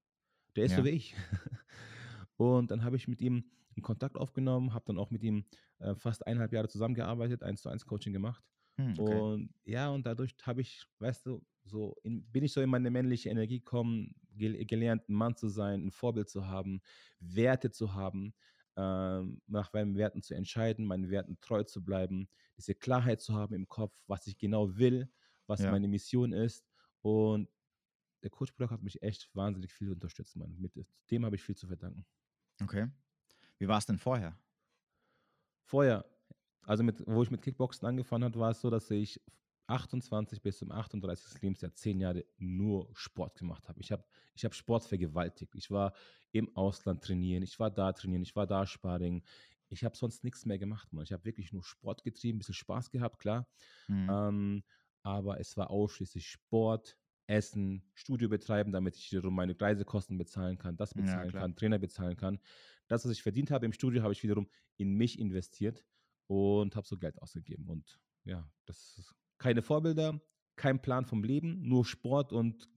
Der ist ja. so wie ich. und dann habe ich mit ihm einen Kontakt aufgenommen, habe dann auch mit ihm äh, fast eineinhalb Jahre zusammengearbeitet, eins zu eins Coaching gemacht. Hm, okay. Und ja, und dadurch habe ich, weißt du, so in, bin ich so in meine männliche Energie gekommen, gel gelernt, ein Mann zu sein, ein Vorbild zu haben, Werte zu haben ähm, nach meinen Werten zu entscheiden, meinen Werten treu zu bleiben, diese Klarheit zu haben im Kopf, was ich genau will, was ja. meine Mission ist. Und der Coach Block hat mich echt wahnsinnig viel unterstützt, Mann. Mit dem habe ich viel zu verdanken. Okay. Wie war es denn vorher? Vorher, also mit, wo ich mit Kickboxen angefangen habe, war es so, dass ich 28 bis zum 38. Lebensjahr zehn Jahre nur Sport gemacht habe. Ich habe ich hab Sport vergewaltigt. Ich war im Ausland trainieren, ich war da trainieren, ich war da Sparring. Ich habe sonst nichts mehr gemacht, man. Ich habe wirklich nur Sport getrieben, ein bisschen Spaß gehabt, klar. Mhm. Ähm, aber es war ausschließlich Sport, Essen, Studio betreiben, damit ich wiederum meine Reisekosten bezahlen kann, das bezahlen ja, kann, Trainer bezahlen kann. Das, was ich verdient habe im Studio, habe ich wiederum in mich investiert und habe so Geld ausgegeben. Und ja, das ist keine Vorbilder, kein Plan vom Leben, nur Sport und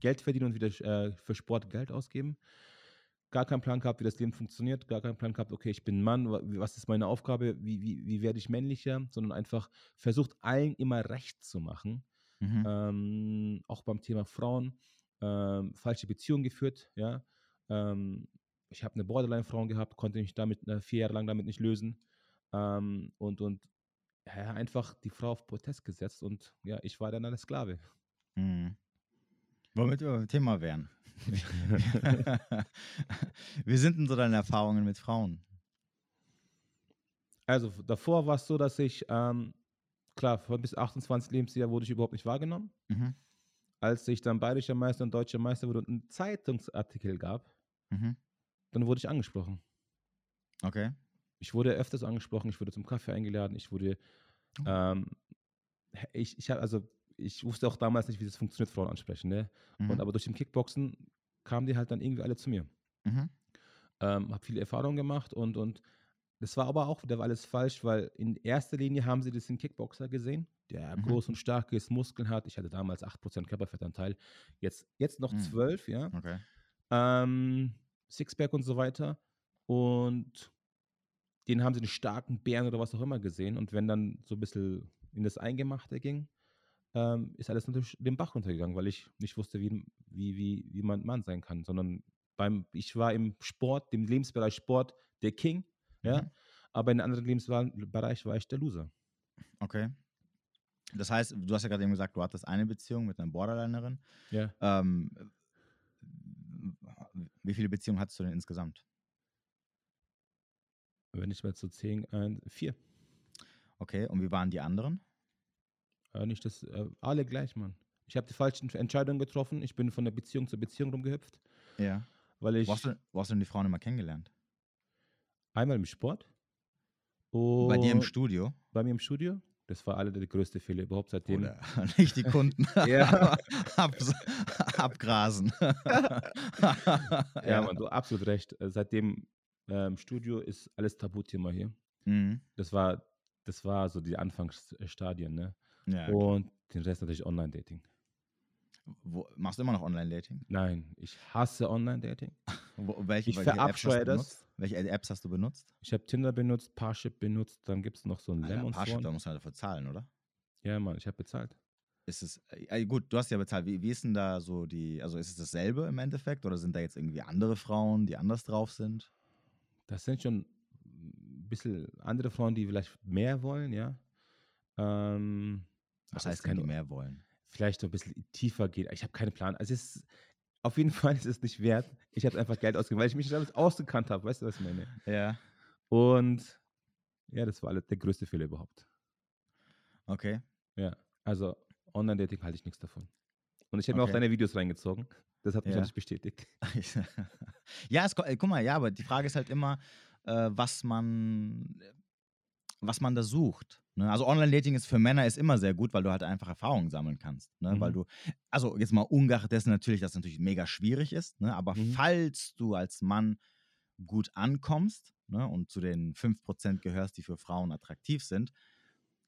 Geld verdienen und wieder äh, für Sport Geld ausgeben. Gar keinen Plan gehabt, wie das Leben funktioniert, gar keinen Plan gehabt, okay, ich bin Mann, was ist meine Aufgabe, wie, wie, wie werde ich männlicher, sondern einfach versucht, allen immer recht zu machen. Mhm. Ähm, auch beim Thema Frauen, ähm, falsche Beziehungen geführt, ja. Ähm, ich habe eine Borderline-Frau gehabt, konnte mich damit äh, vier Jahre lang damit nicht lösen. Ähm, und, und ja, einfach die Frau auf Protest gesetzt und ja, ich war dann eine Sklave. Mhm. Womit wir beim Thema wären. Wie sind denn so deine Erfahrungen mit Frauen? Also davor war es so, dass ich, ähm, klar, von bis 28 Lebensjahr wurde ich überhaupt nicht wahrgenommen. Mhm. Als ich dann bayerischer Meister und deutscher Meister wurde und einen Zeitungsartikel gab, mhm. dann wurde ich angesprochen. Okay ich wurde öfters angesprochen, ich wurde zum Kaffee eingeladen, ich wurde, oh. ähm, ich, ich habe, also ich wusste auch damals nicht, wie das funktioniert, Frauen ansprechen, ne? Mhm. Und aber durch den Kickboxen kamen die halt dann irgendwie alle zu mir. Mhm. Ähm, habe viele Erfahrungen gemacht und, und das war aber auch wieder alles falsch, weil in erster Linie haben sie diesen Kickboxer gesehen, der mhm. groß und stark ist, Muskeln hat. Ich hatte damals 8% Körperfettanteil, jetzt, jetzt noch mhm. 12, ja. Okay. Ähm, Sixpack und so weiter. Und den haben sie einen starken Bären oder was auch immer gesehen. Und wenn dann so ein bisschen in das Eingemachte ging, ähm, ist alles natürlich den Bach runtergegangen, weil ich nicht wusste, wie, wie, wie, wie man Mann sein kann, sondern beim, ich war im Sport, dem Lebensbereich Sport der King, ja, mhm. aber in einem anderen Lebensbereich war ich der Loser. Okay. Das heißt, du hast ja gerade eben gesagt, du hattest eine Beziehung mit einer Borderlinerin. Ja. Ähm, wie viele Beziehungen hattest du denn insgesamt? Wenn ich mal zu zehn, äh, vier. Okay, und wie waren die anderen? Äh, nicht das, äh, alle gleich, Mann. Ich habe die falschen Entscheidungen getroffen. Ich bin von der Beziehung zu Beziehung rumgehüpft. Ja. Weil ich. Wo hast, du, wo hast du denn die Frauen immer kennengelernt? Einmal im Sport. Bei dir im Studio? Bei mir im Studio. Das war alle der größte Fehler überhaupt seitdem. Oder nicht die Kunden Ab, abgrasen. ja, ja, Mann, du hast absolut recht. Äh, seitdem ähm, Studio ist alles Tabuthema hier. Mhm. Das war, das war so die Anfangsstadien, ne? Ja. Und den Rest natürlich Online-Dating. machst du immer noch Online-Dating? Nein, ich hasse Online-Dating. welche, ich verabscheue das. Welche Apps hast du benutzt? Ich habe Tinder benutzt, Parship benutzt, dann gibt es noch so ein Alter, Lemon Parship, da musst du halt dafür zahlen, oder? Ja, Mann, ich habe bezahlt. Ist es, äh, gut, du hast ja bezahlt. Wie, wie ist denn da so die, also ist es dasselbe im Endeffekt oder sind da jetzt irgendwie andere Frauen, die anders drauf sind? Das sind schon ein bisschen andere Frauen, die vielleicht mehr wollen, ja. Ähm, Was heißt, die mehr wollen? Vielleicht so ein bisschen tiefer geht. Ich habe keinen Plan. Also es ist auf jeden Fall ist es nicht wert. Ich habe einfach Geld ausgegeben, weil ich mich damit ausgekannt habe. Weißt du, was ich meine? Ja. Und ja, das war der größte Fehler überhaupt. Okay. Ja, also Online-Dating halte ich nichts davon. Und ich habe okay. mir auch deine Videos reingezogen. Das hat mich ja. nicht bestätigt. ja, es, guck mal, ja, aber die Frage ist halt immer, äh, was man, was man da sucht. Ne? Also Online-Dating ist für Männer ist immer sehr gut, weil du halt einfach Erfahrungen sammeln kannst. Ne? Mhm. Weil du, also jetzt mal ungeachtet dessen natürlich, dass es natürlich mega schwierig ist, ne? aber mhm. falls du als Mann gut ankommst ne? und zu den 5% gehörst, die für Frauen attraktiv sind,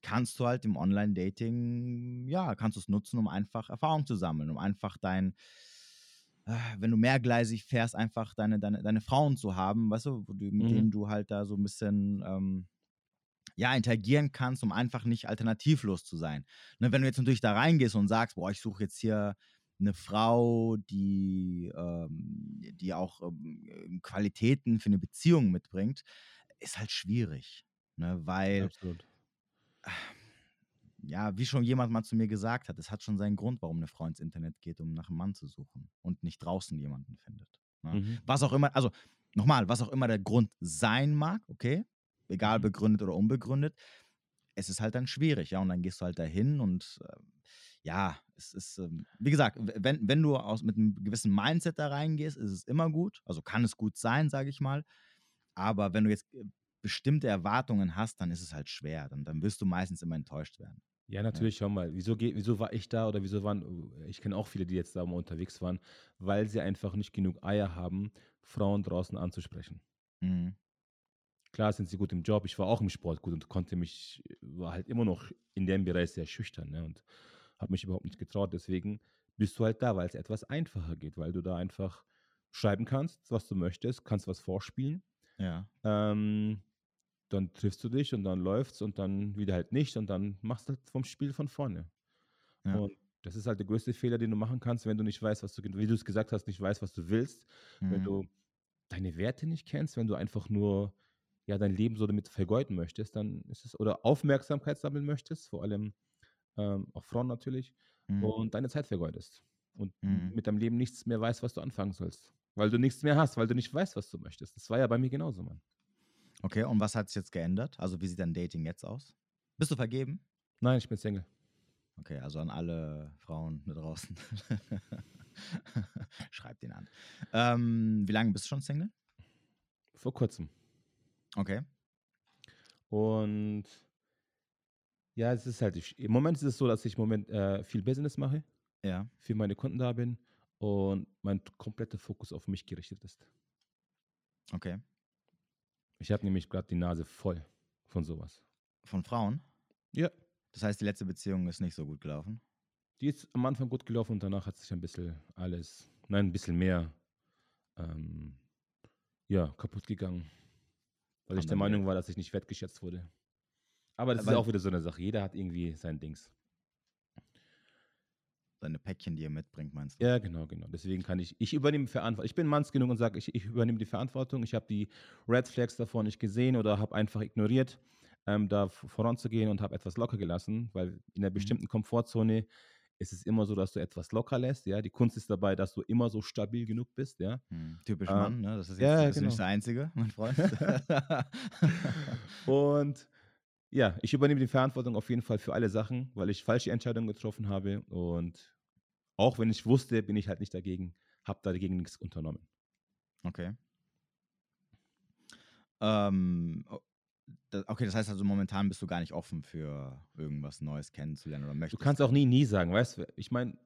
kannst du halt im Online-Dating, ja, kannst du es nutzen, um einfach Erfahrung zu sammeln, um einfach dein, äh, wenn du mehrgleisig fährst, einfach deine, deine, deine Frauen zu haben, weißt du, mit mhm. denen du halt da so ein bisschen, ähm, ja, interagieren kannst, um einfach nicht alternativlos zu sein. Ne, wenn du jetzt natürlich da reingehst und sagst, boah, ich suche jetzt hier eine Frau, die, ähm, die auch ähm, Qualitäten für eine Beziehung mitbringt, ist halt schwierig. Ne, weil, Absolut. Ja, wie schon jemand mal zu mir gesagt hat, es hat schon seinen Grund, warum eine Frau ins Internet geht, um nach einem Mann zu suchen und nicht draußen jemanden findet. Ne? Mhm. Was auch immer, also nochmal, was auch immer der Grund sein mag, okay, egal mhm. begründet oder unbegründet, es ist halt dann schwierig, ja, und dann gehst du halt dahin und äh, ja, es ist, äh, wie gesagt, wenn, wenn du aus, mit einem gewissen Mindset da reingehst, ist es immer gut, also kann es gut sein, sage ich mal, aber wenn du jetzt äh, bestimmte Erwartungen hast, dann ist es halt schwer, dann, dann wirst du meistens immer enttäuscht werden. Ja, natürlich, ja. schau mal, wieso, wieso war ich da oder wieso waren, ich kenne auch viele, die jetzt da mal unterwegs waren, weil sie einfach nicht genug Eier haben, Frauen draußen anzusprechen. Mhm. Klar sind sie gut im Job. Ich war auch im Sport gut und konnte mich, war halt immer noch in dem Bereich sehr schüchtern ne, und habe mich überhaupt nicht getraut. Deswegen bist du halt da, weil es etwas einfacher geht, weil du da einfach schreiben kannst, was du möchtest, kannst was vorspielen. Ja. Ähm, dann triffst du dich und dann läuft's und dann wieder halt nicht und dann machst du halt vom Spiel von vorne. Ja. Und das ist halt der größte Fehler, den du machen kannst, wenn du nicht weißt, was du, wie du es gesagt hast, nicht weißt, was du willst, mhm. wenn du deine Werte nicht kennst, wenn du einfach nur ja dein Leben so damit vergeuden möchtest, dann ist es, oder Aufmerksamkeit sammeln möchtest, vor allem ähm, auch Frauen natürlich, mhm. und deine Zeit vergeudest. Und mhm. mit deinem Leben nichts mehr weißt, was du anfangen sollst. Weil du nichts mehr hast, weil du nicht weißt, was du möchtest. Das war ja bei mir genauso, Mann. Okay, und was hat sich jetzt geändert? Also, wie sieht dein Dating jetzt aus? Bist du vergeben? Nein, ich bin Single. Okay, also an alle Frauen da draußen. Schreibt ihn an. Ähm, wie lange bist du schon Single? Vor kurzem. Okay. Und ja, es ist halt, ich, im Moment ist es so, dass ich im Moment äh, viel Business mache. Ja. Für meine Kunden da bin und mein kompletter Fokus auf mich gerichtet ist. Okay. Ich habe nämlich gerade die Nase voll von sowas. Von Frauen? Ja. Das heißt, die letzte Beziehung ist nicht so gut gelaufen? Die ist am Anfang gut gelaufen und danach hat sich ein bisschen alles, nein, ein bisschen mehr, ähm, ja, kaputt gegangen. Weil ich der Meinung war, dass ich nicht wertgeschätzt wurde. Aber das Aber ist auch wieder so eine Sache. Jeder hat irgendwie sein Dings. Seine Päckchen, die er mitbringt, meinst du? Ja, genau, genau. Deswegen kann ich, ich übernehme Verantwortung. Ich bin manns genug und sage, ich, ich übernehme die Verantwortung. Ich habe die Red Flags davor nicht gesehen oder habe einfach ignoriert. ähm, da voranzugehen und habe etwas locker gelassen, weil in einer mhm. bestimmten Komfortzone ist es immer so, dass du etwas locker lässt. Ja, die Kunst ist dabei, dass du immer so stabil genug bist. Ja, hm, typisch ähm, Mann. Ne? Das ist jetzt ja, das genau. nicht der einzige, mein Freund. und ja, ich übernehme die Verantwortung auf jeden Fall für alle Sachen, weil ich falsche Entscheidungen getroffen habe und auch wenn ich wusste, bin ich halt nicht dagegen, habe dagegen nichts unternommen. Okay. Ähm, okay, das heißt also momentan bist du gar nicht offen für irgendwas Neues kennenzulernen oder möchtest. Du kannst auch nie, nie sagen, weißt du? Ich meine,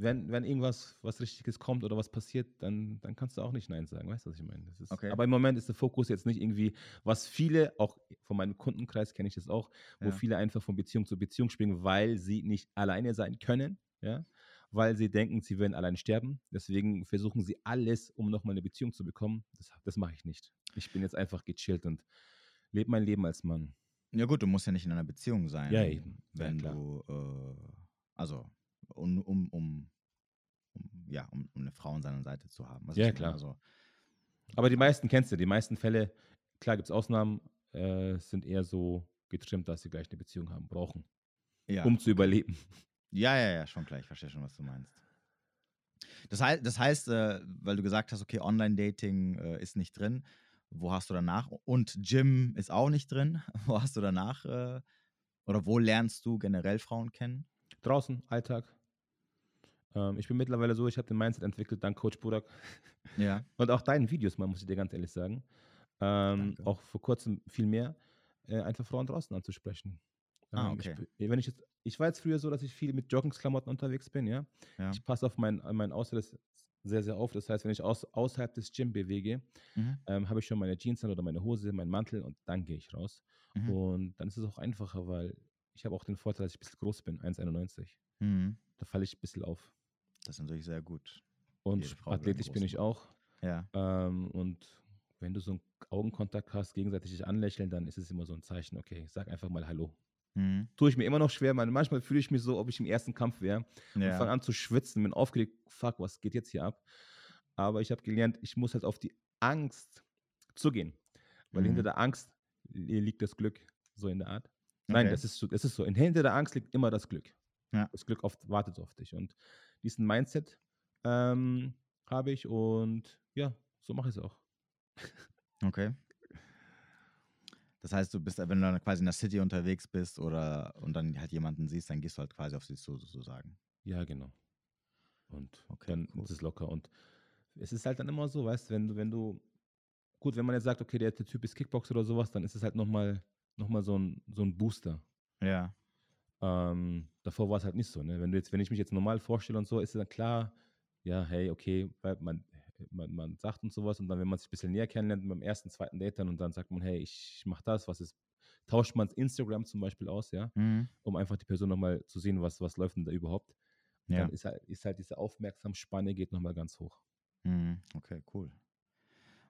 wenn, wenn irgendwas, was Richtiges kommt oder was passiert, dann, dann kannst du auch nicht Nein sagen. Weißt du, was ich meine? okay. Aber im Moment ist der Fokus jetzt nicht irgendwie, was viele, auch von meinem Kundenkreis kenne ich das auch, wo ja. viele einfach von Beziehung zu Beziehung springen, weil sie nicht alleine sein können, ja, weil sie denken, sie werden allein sterben. Deswegen versuchen sie alles, um nochmal eine Beziehung zu bekommen. Das, das mache ich nicht. Ich bin jetzt einfach gechillt und lebe mein Leben als Mann. Ja gut, du musst ja nicht in einer Beziehung sein. Ja, eben. Wenn ja, du, äh, also um, um, um, um, ja, um, um eine Frau an seiner Seite zu haben. Was ja, klar. Also, Aber die meisten kennst du, die meisten Fälle, klar gibt es Ausnahmen, äh, sind eher so getrimmt, dass sie gleich eine Beziehung haben, brauchen, ja. um zu überleben. Ja, ja, ja, schon klar, ich verstehe schon, was du meinst. Das heißt, das heißt äh, weil du gesagt hast, okay, Online-Dating äh, ist nicht drin, wo hast du danach? Und Gym ist auch nicht drin. Wo hast du danach? Äh, oder wo lernst du generell Frauen kennen? Draußen, Alltag. Ähm, ich bin mittlerweile so, ich habe den Mindset entwickelt, dank Coach Burak. Ja. Und auch deinen Videos, man muss ich dir ganz ehrlich sagen. Ähm, auch vor kurzem viel mehr, äh, einfach Frauen draußen anzusprechen. Ah, ähm, okay. Ich, wenn ich, jetzt, ich war jetzt früher so, dass ich viel mit Joggingsklamotten unterwegs bin, ja. ja. Ich passe auf mein, mein Äußeres sehr, sehr oft. Das heißt, wenn ich aus, außerhalb des Gym bewege, mhm. ähm, habe ich schon meine Jeans an oder meine Hose, meinen Mantel und dann gehe ich raus. Mhm. Und dann ist es auch einfacher, weil ich habe auch den Vorteil, dass ich ein bisschen groß bin, 1,91. Mhm. Da falle ich ein bisschen auf. Das ist natürlich sehr gut. Und athletisch bin ich auch. Ja. Ähm, und wenn du so einen Augenkontakt hast, gegenseitig dich anlächeln, dann ist es immer so ein Zeichen, okay, sag einfach mal Hallo. Mhm. Tue ich mir immer noch schwer. manchmal fühle ich mich so, ob ich im ersten Kampf wäre. Ja. Und fange an zu schwitzen, bin aufgeregt, fuck, was geht jetzt hier ab? Aber ich habe gelernt, ich muss halt auf die Angst zugehen. Weil mhm. hinter der Angst liegt das Glück, so in der Art. Nein, okay. das, ist so, das ist so. Hinter der Angst liegt immer das Glück. Ja. Das Glück oft wartet auf dich. Und diesen Mindset ähm, habe ich und ja, so mache ich es auch. Okay. Das heißt, du bist, wenn du dann quasi in der City unterwegs bist oder und dann halt jemanden siehst, dann gehst du halt quasi auf sie zu, sozusagen. Ja, genau. Und okay, dann cool. ist es locker. Und es ist halt dann immer so, weißt du, wenn du, wenn du, gut, wenn man jetzt sagt, okay, der, der Typ ist Kickbox oder sowas, dann ist es halt nochmal noch mal so, ein, so ein Booster. Ja. Ähm, davor war es halt nicht so, ne? Wenn du jetzt, wenn ich mich jetzt normal vorstelle und so, ist es dann klar, ja, hey, okay, man, man, man sagt und sowas und dann, wenn man sich ein bisschen näher kennenlernt beim ersten, zweiten Date dann und dann sagt man, hey, ich mache das, was ist, tauscht man Instagram zum Beispiel aus, ja, mhm. um einfach die Person nochmal zu sehen, was, was läuft denn da überhaupt. Ja. Dann ist halt, ist halt diese Aufmerksamspanne geht nochmal ganz hoch. Mhm. Okay, cool.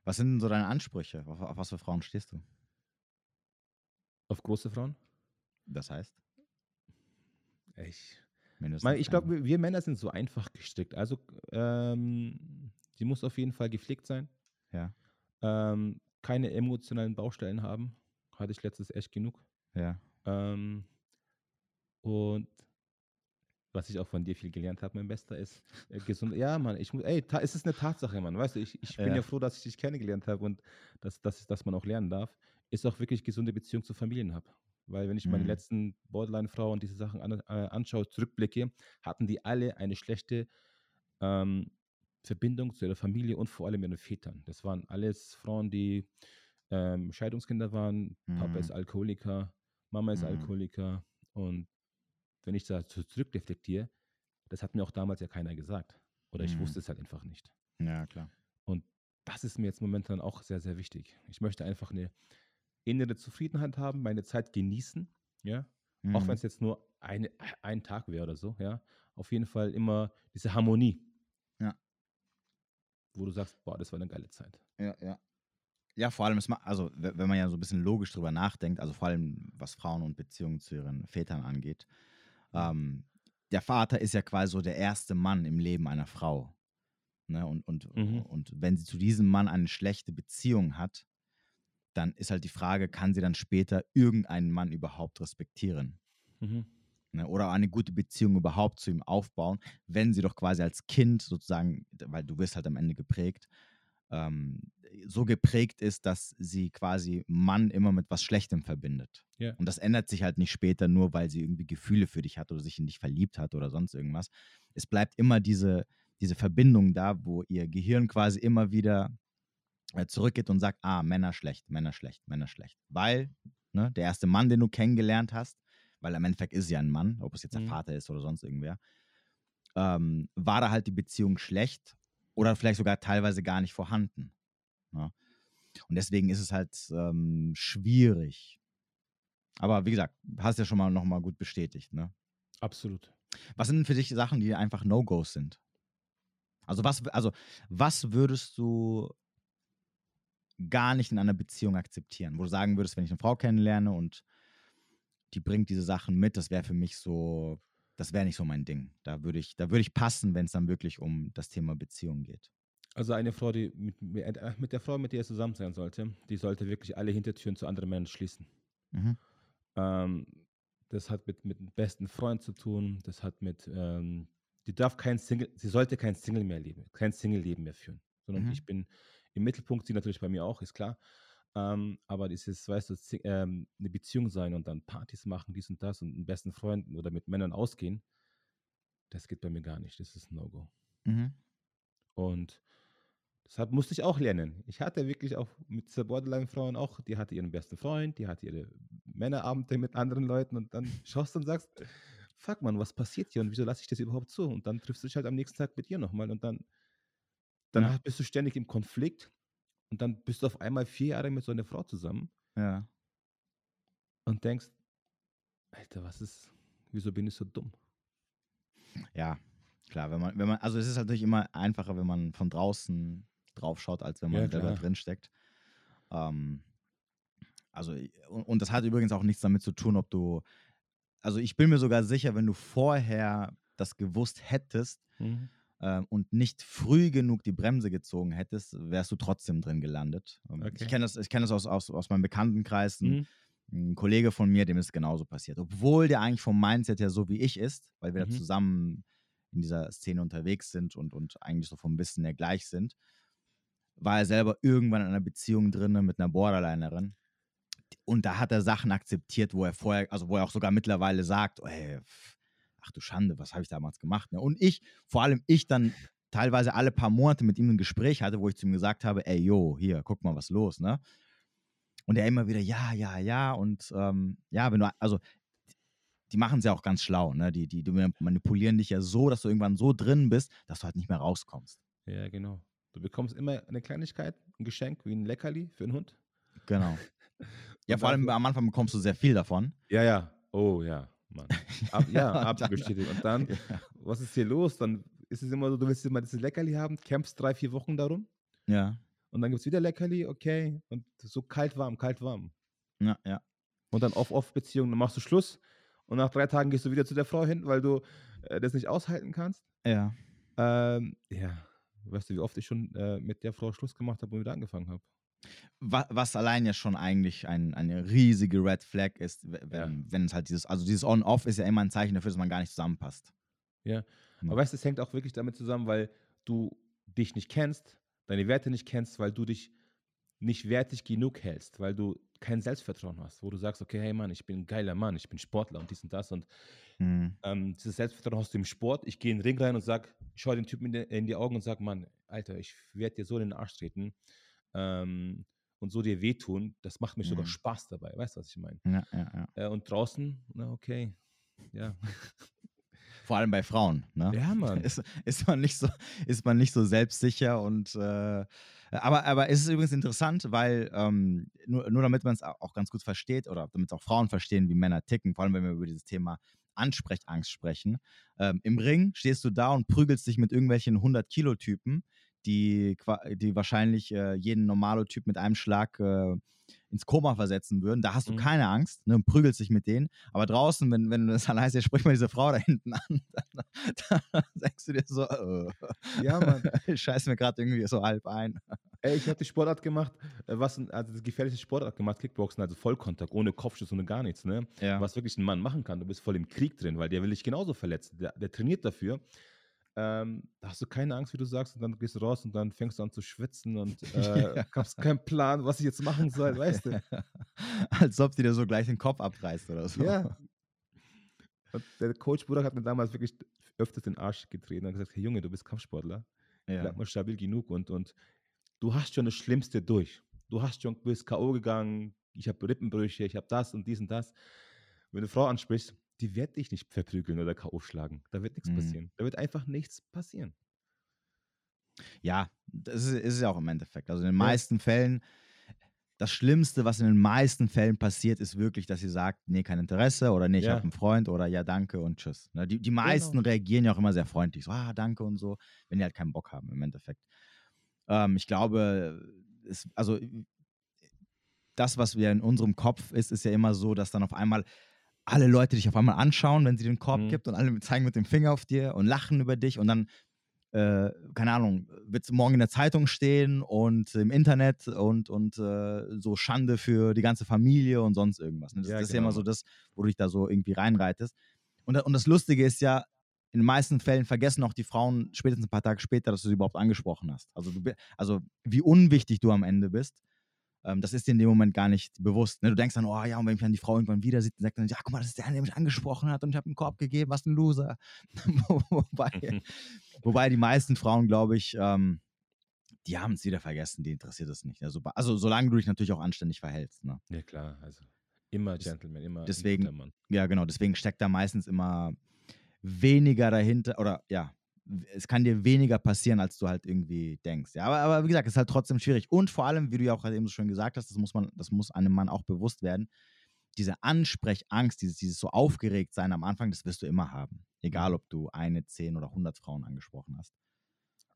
Was sind denn so deine Ansprüche? Auf, auf was für Frauen stehst du? Auf große Frauen? Das heißt? Ich, ich glaube, wir Männer sind so einfach gestrickt. Also ähm, Sie muss auf jeden Fall gepflegt sein. Ja. Ähm, keine emotionalen Baustellen haben. Hatte ich letztes echt genug. Ja. Ähm, und was ich auch von dir viel gelernt habe, mein Bester, ist äh, gesund. Ja, Mann, ich muss, ey, es ist eine Tatsache, Mann. Weißt du, ich, ich bin ja. ja froh, dass ich dich kennengelernt habe und dass, dass, dass man auch lernen darf. Ist auch wirklich gesunde Beziehung zu Familien habe. Weil wenn ich mhm. meine letzten Borderline-Frauen diese Sachen an, äh, anschaue, zurückblicke, hatten die alle eine schlechte ähm, Verbindung zu ihrer Familie und vor allem ihren Vätern. Das waren alles Frauen, die ähm, Scheidungskinder waren. Mhm. Papa ist mhm. Alkoholiker, Mama ist mhm. Alkoholiker. Und wenn ich da zurückreflektiere, das hat mir auch damals ja keiner gesagt. Oder ich mhm. wusste es halt einfach nicht. Ja, klar. Und das ist mir jetzt momentan auch sehr, sehr wichtig. Ich möchte einfach eine innere Zufriedenheit haben, meine Zeit genießen, ja. Auch wenn mhm. es jetzt nur eine, ein Tag wäre oder so, ja. Auf jeden Fall immer diese Harmonie wo du sagst, boah, das war eine geile Zeit. Ja, ja. Ja, vor allem, also wenn man ja so ein bisschen logisch drüber nachdenkt, also vor allem was Frauen und Beziehungen zu ihren Vätern angeht, mhm. ähm, der Vater ist ja quasi so der erste Mann im Leben einer Frau. Ne? Und, und, mhm. und wenn sie zu diesem Mann eine schlechte Beziehung hat, dann ist halt die Frage, kann sie dann später irgendeinen Mann überhaupt respektieren? Mhm. Ne, oder eine gute Beziehung überhaupt zu ihm aufbauen, wenn sie doch quasi als Kind sozusagen, weil du wirst halt am Ende geprägt, ähm, so geprägt ist, dass sie quasi Mann immer mit was Schlechtem verbindet. Yeah. Und das ändert sich halt nicht später nur, weil sie irgendwie Gefühle für dich hat oder sich in dich verliebt hat oder sonst irgendwas. Es bleibt immer diese, diese Verbindung da, wo ihr Gehirn quasi immer wieder zurückgeht und sagt, ah, Männer schlecht, Männer schlecht, Männer schlecht. Weil ne, der erste Mann, den du kennengelernt hast, weil im Endeffekt ist ja ein Mann, ob es jetzt der mhm. Vater ist oder sonst irgendwer, ähm, war da halt die Beziehung schlecht oder vielleicht sogar teilweise gar nicht vorhanden. Ja. Ne? Und deswegen ist es halt ähm, schwierig. Aber wie gesagt, hast ja schon mal nochmal gut bestätigt, ne? Absolut. Was sind für dich Sachen, die einfach No-Gos sind? Also was, also was würdest du gar nicht in einer Beziehung akzeptieren, wo du sagen würdest, wenn ich eine Frau kennenlerne und die bringt diese Sachen mit, das wäre für mich so, das wäre nicht so mein Ding. Da würde ich, da würde ich passen, wenn es dann wirklich um das Thema Beziehung geht. Also eine Frau, die mit, mit der Frau, mit der er zusammen sein sollte, die sollte wirklich alle Hintertüren zu anderen Männern schließen. Mhm. Ähm, das hat mit, mit dem besten Freund zu tun, das hat mit, ähm, die darf kein Single, sie sollte kein Single mehr leben, kein Single-Leben mehr führen, sondern mhm. ich bin im Mittelpunkt, sie natürlich bei mir auch, ist klar. Ähm, aber dieses, weißt du, ähm, eine Beziehung sein und dann Partys machen, dies und das und einen besten Freunden oder mit Männern ausgehen, das geht bei mir gar nicht. Das ist ein No-Go. Mhm. Und deshalb musste ich auch lernen. Ich hatte wirklich auch mit dieser Borderline-Frauen auch, die hatte ihren besten Freund, die hatte ihre Männerabende mit anderen Leuten und dann schaust du und sagst, fuck man, was passiert hier und wieso lasse ich das überhaupt zu? Und dann triffst du dich halt am nächsten Tag mit ihr nochmal und dann, dann ja. bist du ständig im Konflikt und dann bist du auf einmal vier Jahre mit so einer Frau zusammen. Ja. Und denkst, Alter, was ist, wieso bin ich so dumm? Ja, klar, wenn man, wenn man, also es ist natürlich immer einfacher, wenn man von draußen drauf schaut, als wenn man ja, selber drinsteckt. Ähm, also, und, und, das hat übrigens auch nichts damit zu tun, ob du, also ich bin mir sogar sicher, wenn du vorher das gewusst hättest, mhm ähm, und nicht früh genug die Bremse gezogen hättest, wärst du trotzdem drin gelandet. Ähm, okay. Ich kenne das, kenn das aus, aus, aus meinem Bekanntenkreis. Mhm. Ein Kollege von mir, dem ist genauso passiert. Obwohl der eigentlich vom Mindset her so wie ich ist, weil wir mhm. da zusammen in dieser Szene unterwegs sind und, und eigentlich so vom Wissen her gleich sind, war er selber irgendwann in einer Beziehung drin mit einer Borderlinerin. Und da hat er Sachen akzeptiert, wo er vorher, also wo er auch sogar mittlerweile sagt, oh, hey, ach du Schande, was habe ich damals gemacht? Ne? Und ich, vor allem ich dann teilweise alle paar Monate mit ihm ein Gespräch hatte, wo ich zu ihm gesagt habe, ey, yo, hier, guck mal, was los, ne? Und er immer wieder, ja, ja, ja, und ähm, ja, wenn du, also die machen es ja auch ganz schlau, ne? Die, die, die manipulieren dich ja so, dass du irgendwann so drin bist, dass du halt nicht mehr rauskommst. Ja, genau. Du bekommst immer eine Kleinigkeit, ein Geschenk wie ein Leckerli für einen Hund. Genau. ja, vor allem am Anfang bekommst du sehr viel davon. Ja, ja. Oh, ja. Mann. Ab, ja, abbestätigt. Und dann, ja. was ist hier los? Dann ist es immer so, du willst immer dieses Leckerli haben, kämpfst drei, vier Wochen darum. Ja. Und dann gibt es wieder Leckerli, okay. Und so kalt, warm, kalt, warm. Ja, ja. Und dann Off-Off-Beziehung, dann machst du Schluss. Und nach drei Tagen gehst du wieder zu der Frau hin, weil du äh, das nicht aushalten kannst. Ja. Ähm, ja. Weißt du, wie oft ich schon äh, mit der Frau Schluss gemacht habe und wieder angefangen habe? Was allein ja schon eigentlich ein, eine riesige Red Flag ist, wenn, ja. wenn es halt dieses, also dieses On-Off ist ja immer ein Zeichen dafür, dass man gar nicht zusammenpasst. Ja. ja. Aber weißt du, es hängt auch wirklich damit zusammen, weil du dich nicht kennst, deine Werte nicht kennst, weil du dich nicht wertig genug hältst, weil du kein Selbstvertrauen hast, wo du sagst, okay, hey Mann, ich bin ein geiler Mann, ich bin Sportler und dies und das und mhm. ähm, dieses Selbstvertrauen hast du im Sport. Ich gehe in den Ring rein und sag, ich schaue den Typen in die, in die Augen und sag, Mann, Alter, ich werde dir so in den Arsch treten. Ähm, und so dir wehtun, das macht mir mhm. sogar Spaß dabei. Weißt du, was ich meine? Ja, ja, ja. Äh, und draußen, na okay, ja. Vor allem bei Frauen, ne? Ja, Mann. Ist, ist, man, nicht so, ist man nicht so selbstsicher und äh, aber, aber es ist übrigens interessant, weil ähm, nur, nur damit man es auch ganz gut versteht oder damit auch Frauen verstehen, wie Männer ticken, vor allem wenn wir über dieses Thema Ansprechangst sprechen. Ähm, Im Ring stehst du da und prügelst dich mit irgendwelchen 100-Kilo-Typen, die, die wahrscheinlich äh, jeden Normalo-Typ mit einem Schlag äh, ins Koma versetzen würden. Da hast du mhm. keine Angst ne, und prügelst dich mit denen. Aber draußen, wenn, wenn du das dann heißt, ja, sprich mal diese Frau da hinten an, dann, dann denkst du dir so, äh, ja, Mann. ich scheiß mir gerade irgendwie so halb ein. Ey, ich habe die Sportart gemacht, äh, was also die gefährlichste Sportart gemacht, Kickboxen, also Vollkontakt, ohne Kopfschuss, ohne gar nichts, ne? Ja. Was wirklich ein Mann machen kann. Du bist voll im Krieg drin, weil der will dich genauso verletzen. Der, der trainiert dafür. Ähm, da hast du keine Angst, wie du sagst, und dann gehst du raus und dann fängst du an zu schwitzen und äh, ja. hast keinen Plan, was ich jetzt machen soll, weißt du? Als ob die dir so gleich den Kopf abreißt oder so. Ja. Und der Coach Burak hat mir damals wirklich öfters den Arsch getreten und gesagt: Hey Junge, du bist Kampfsportler. Ja. Bleib mal stabil genug und, und du hast schon das Schlimmste durch. Du hast schon, bist K.O. gegangen, ich habe Rippenbrüche, ich habe das und dies und das. Wenn du eine Frau ansprichst, die wird dich nicht verprügeln oder K.O. schlagen. Da wird nichts mhm. passieren. Da wird einfach nichts passieren. Ja, das ist, ist ja auch im Endeffekt. Also in den meisten Fällen, das Schlimmste, was in den meisten Fällen passiert, ist wirklich, dass sie sagt, nee, kein Interesse oder nee, ich ja. habe einen Freund oder ja, danke und tschüss. Ne, die, die meisten genau. reagieren ja auch immer sehr freundlich, so, ah, danke und so, wenn die halt keinen Bock haben im Endeffekt. Ähm, ich glaube, es, also das, was wir in unserem Kopf ist, ist ja immer so, dass dann auf einmal alle Leute dich auf einmal anschauen, wenn sie den Korb mhm. gibt und alle zeigen mit dem Finger auf dir und lachen über dich und dann, äh, keine Ahnung, wird es morgen in der Zeitung stehen und im Internet und, und äh, so Schande für die ganze Familie und sonst irgendwas. Ne? Das, ja, das ist ja immer genau. so das, wo du dich da so irgendwie reinreitest. Und, und das Lustige ist ja, in den meisten Fällen vergessen auch die Frauen spätestens ein paar Tage später, dass du sie überhaupt angesprochen hast. Also, du, also wie unwichtig du am Ende bist, ähm, das ist dir in dem Moment gar nicht bewusst. Ne? Du denkst dann, oh ja, und wenn mich dann die Frau irgendwann wieder sieht, dann sagt dann, ja, guck mal, das ist der, der mich angesprochen hat und ich habe einen Korb gegeben, was ein Loser. wobei, wobei die meisten Frauen, glaube ich, ähm, die haben es wieder vergessen, die interessiert es nicht. Also, also solange du dich natürlich auch anständig verhältst. Ne? Ja, klar, also immer Gentleman, immer deswegen, Ja, genau, deswegen steckt da meistens immer weniger dahinter, oder ja, es kann dir weniger passieren, als du halt irgendwie denkst. Ja, aber, aber wie gesagt, es ist halt trotzdem schwierig. Und vor allem, wie du ja auch eben so schön gesagt hast, das muss man, das muss einem Mann auch bewusst werden. Diese Ansprechangst, dieses, dieses so aufgeregt sein am Anfang, das wirst du immer haben. Egal, ob du eine, zehn oder hundert Frauen angesprochen hast.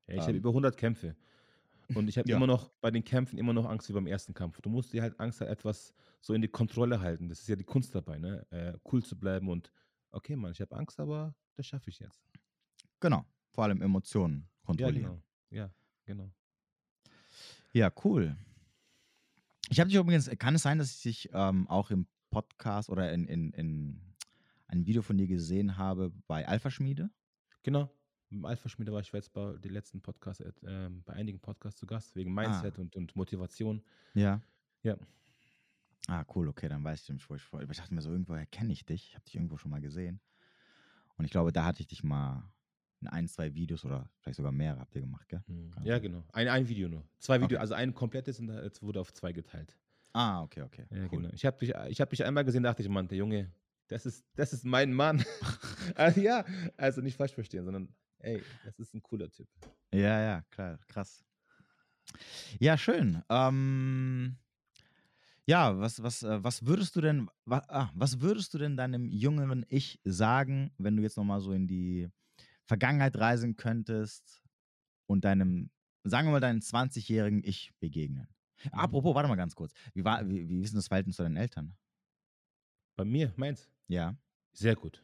Ja, ich ähm, habe über 100 Kämpfe. Und ich habe ja. immer noch bei den Kämpfen immer noch Angst wie beim ersten Kampf. Du musst dir halt Angst halt etwas so in die Kontrolle halten. Das ist ja die Kunst dabei, ne? Äh, cool zu bleiben und okay, Mann, ich habe Angst, aber das schaffe ich jetzt. Genau, vor allem Emotionen kontrollieren. Ja, genau. Ja, genau. Ja, cool. Ich habe dich übrigens, kann es sein, dass ich dich ähm, auch im Podcast oder in, in, in einem Video von dir gesehen habe bei Alpha Schmiede? Genau. Im Alpha Schmiede war ich jetzt bei den letzten Podcasts, äh, bei einigen Podcasts zu Gast, wegen Mindset ah. und, und Motivation. Ja. Ja. Ah, cool, okay, dann weiß ich nämlich, wo ich vor. Ich dachte mir so, irgendwoher kenne ich dich. Ich habe dich irgendwo schon mal gesehen. Und ich glaube, da hatte ich dich mal in ein, zwei Videos oder vielleicht sogar mehrere habt ihr gemacht, gell? Mhm. Ja, genau. Ein, ein Video nur. Zwei Videos, okay. also ein komplettes und jetzt wurde auf zwei geteilt. Ah, okay, okay. Ja, cool. genau. Ich habe dich, hab dich einmal gesehen, dachte ich, Mann, der Junge, das ist, das ist mein Mann. also, ja, also nicht falsch verstehen, sondern ey, das ist ein cooler Typ. Ja, ja, klar, krass. Ja, schön. Ähm, ja, was, was, äh, was würdest du denn, was, ah, was würdest du denn deinem jüngeren Ich sagen, wenn du jetzt nochmal so in die Vergangenheit reisen könntest und deinem, sagen wir mal, deinem 20-jährigen Ich begegnen? Mhm. Apropos, warte mal ganz kurz. Wie, war, wie, wie ist denn das Verhältnis zu deinen Eltern? Bei mir, meins? Ja. Sehr gut.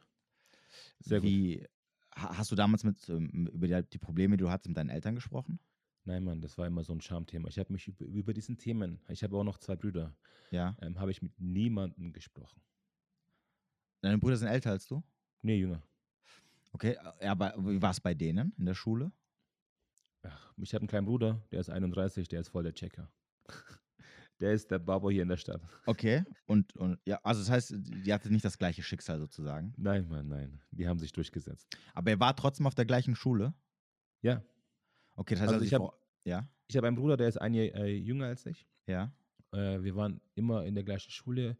Sehr wie, gut. Hast du damals mit, ähm, über die, die Probleme, die du hattest, mit deinen Eltern gesprochen? Nein, Mann, das war immer so ein Schamthema. Ich habe mich über, über, diesen Themen, ich habe auch noch zwei Brüder, ja. ähm, habe ich mit niemandem gesprochen. Deine Brüder sind älter als du? Nee, jünger. Okay, äh, aber wie war es bei denen in der Schule? Ach, ich habe einen kleinen Bruder, der ist 31, der ist voll der Checker. der ist der Babo hier in der Stadt. Okay, und, und ja, also das heißt, die hatte nicht das gleiche Schicksal sozusagen? Nein, Mann, nein. Die haben sich durchgesetzt. Aber er war trotzdem auf der gleichen Schule? Ja. Okay, das heißt, also, also ich habe ja? Ich einen Bruder, der ist ein Jahr äh, jünger als ich. Ja. Äh, wir waren immer in der gleichen Schule.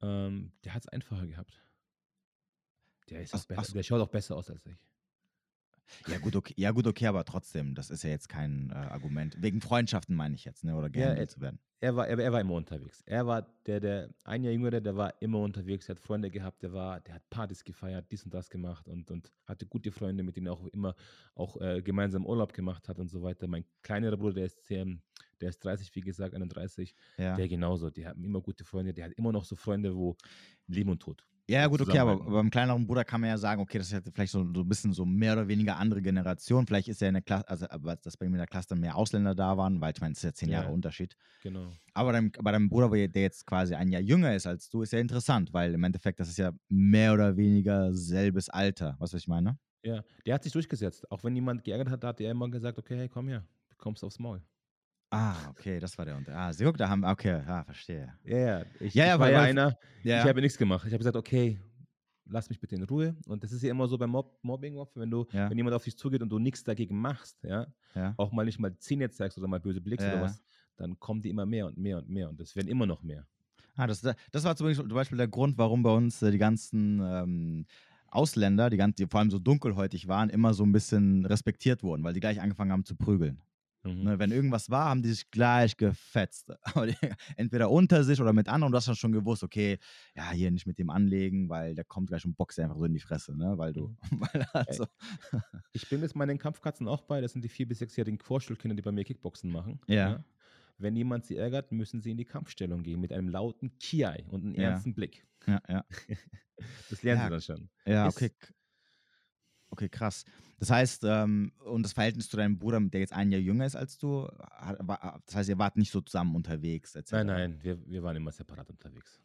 Ähm, der hat es einfacher gehabt. Der, ist ach, besser, der schaut auch besser aus als ich. Ja gut, okay, ja, gut, okay, aber trotzdem, das ist ja jetzt kein äh, Argument. Wegen Freundschaften meine ich jetzt, ne? Oder gerne ja, zu werden. Er war, er, er, war immer unterwegs. Er war der, der ein Jahr jüngere, der war immer unterwegs, er hat Freunde gehabt, der war, der hat Partys gefeiert, dies und das gemacht und, und hatte gute Freunde, mit denen er auch immer auch äh, gemeinsam Urlaub gemacht hat und so weiter. Mein kleinerer Bruder, der ist ähm, der ist 30, wie gesagt, 31, ja. der genauso, der hat immer gute Freunde, der hat immer noch so Freunde, wo Leben und Tod. Ja, gut, okay, aber beim kleineren Bruder kann man ja sagen, okay, das ist vielleicht so, so ein bisschen so mehr oder weniger andere Generation. Vielleicht ist ja in der Klasse, also aber dass bei mir in der Klasse dann mehr Ausländer da waren, weil ich meine, es ist ja zehn Jahre Unterschied. Genau. Aber dein, bei deinem Bruder, der jetzt quasi ein Jahr jünger ist als du, ist ja interessant, weil im Endeffekt, das ist ja mehr oder weniger selbes Alter. Was ich meine? Ja, der hat sich durchgesetzt. Auch wenn jemand geärgert hat, hat er immer gesagt, okay, hey, komm her, du kommst aufs Maul. Ah, okay, das war der Unter. Ah, sie guck, da haben, okay, ja, verstehe. Ja, ja, ich, ja, ja, ich war ja einer, ja. ich habe nichts gemacht. Ich habe gesagt, okay, lass mich bitte in Ruhe. Und das ist ja immer so beim Mob Mobbing, wenn du, ja. wenn jemand auf dich zugeht und du nichts dagegen machst, ja, ja. auch mal nicht mal Zähne zeigst oder mal böse blickst oder was, dann kommen die immer mehr und mehr und mehr und es werden immer noch mehr. Ah, das, das war zum Beispiel der Grund, warum bei uns äh, die ganzen ähm, Ausländer, die, ganz, die vor allem so dunkelhäutig waren, immer so ein bisschen respektiert wurden, weil die gleich angefangen haben zu prügeln. Mhm. Ne, wenn irgendwas war, haben die sich gleich gefetzt. entweder unter sich oder mit anderen. Du hast dann schon gewusst, okay, ja, hier nicht mit dem anlegen, weil der kommt gleich und boxt einfach so in die Fresse, ne? Weil du. Mhm. Weil also ich bin jetzt meinen Kampfkatzen auch bei. Das sind die vier- bis sechsjährigen Vorschulkinder, die bei mir Kickboxen machen. Ja. ja. Ne? Wenn jemand sie ärgert, müssen sie in die Kampfstellung gehen mit einem lauten Kiai und einem ja. ernsten Blick. Ja, ja. das lernen ja. sie dann schon. Ja, okay. Okay, krass. Das heißt, ähm, und das Verhältnis zu deinem Bruder, der jetzt ein Jahr jünger ist als du, das heißt, ihr wart nicht so zusammen unterwegs? Etc. Nein, nein, wir, wir waren immer separat unterwegs.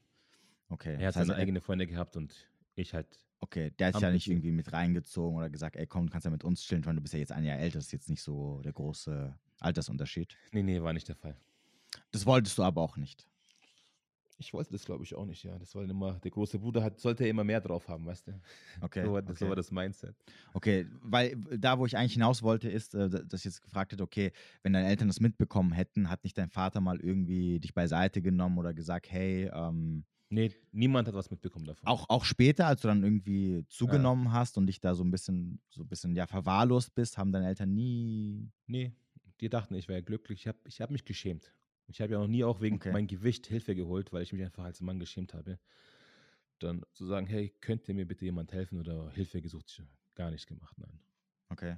Okay. Er hat seine eigene Freunde gehabt und ich halt. Okay, der hat sich ja nicht irgendwie mit reingezogen oder gesagt, ey komm, du kannst ja mit uns chillen, du bist ja jetzt ein Jahr älter, das ist jetzt nicht so der große Altersunterschied. Nee, nee, war nicht der Fall. Das wolltest du aber auch nicht. Ich wollte das, glaube ich, auch nicht, ja. Das war immer, der große Bruder hat, sollte immer mehr drauf haben, weißt du? Okay. so, war, okay. so war das Mindset. Okay, weil da, wo ich eigentlich hinaus wollte, ist, äh, dass ich jetzt gefragt hätte, okay, wenn deine Eltern das mitbekommen hätten, hat nicht dein Vater mal irgendwie dich beiseite genommen oder gesagt, hey, ähm, Nee, niemand hat was mitbekommen davon. Auch, auch später, als du dann irgendwie zugenommen ja. hast und dich da so ein bisschen, so ein bisschen, ja, verwahrlost bist, haben deine Eltern nie. Nee, die dachten, ich wäre glücklich. Ich habe ich hab mich geschämt. Ich habe ja noch nie auch wegen okay. meinem Gewicht Hilfe geholt, weil ich mich einfach als Mann geschämt habe. Dann zu sagen, hey, könnte mir bitte jemand helfen oder Hilfe gesucht, gar nicht gemacht, nein. Okay.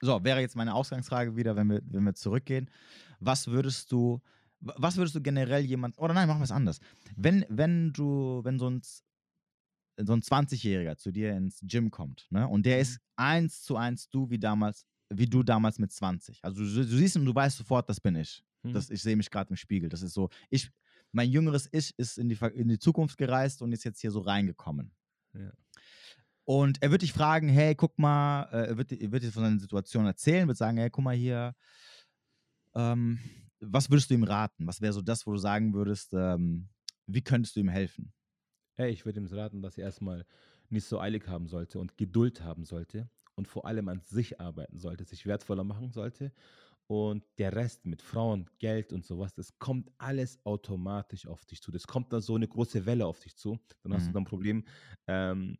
So, wäre jetzt meine Ausgangsfrage wieder, wenn wir, wenn wir zurückgehen. Was würdest du, was würdest du generell jemand, oder nein, machen wir es anders. Wenn, wenn du, wenn so ein, so ein 20-Jähriger zu dir ins Gym kommt, ne, und der mhm. ist eins zu eins du wie damals, wie du damals mit 20. Also du, du siehst und du weißt sofort, das bin ich. Mhm. Das, ich sehe mich gerade im Spiegel. Das ist so, ich, mein jüngeres Ich ist in die, in die Zukunft gereist und ist jetzt hier so reingekommen. Ja. Und er wird dich fragen, hey, guck mal, äh, er wird, er wird dir von seiner Situation erzählen, wird sagen, hey, guck mal hier, ähm, was würdest du ihm raten? Was wäre so das, wo du sagen würdest, ähm, wie könntest du ihm helfen? Hey, ich würde ihm raten, dass er erstmal nicht so eilig haben sollte und Geduld haben sollte und vor allem an sich arbeiten sollte, sich wertvoller machen sollte. Und der Rest mit Frauen, Geld und sowas, das kommt alles automatisch auf dich zu. Das kommt dann so eine große Welle auf dich zu. Dann hast mhm. du dann ein Problem, ähm,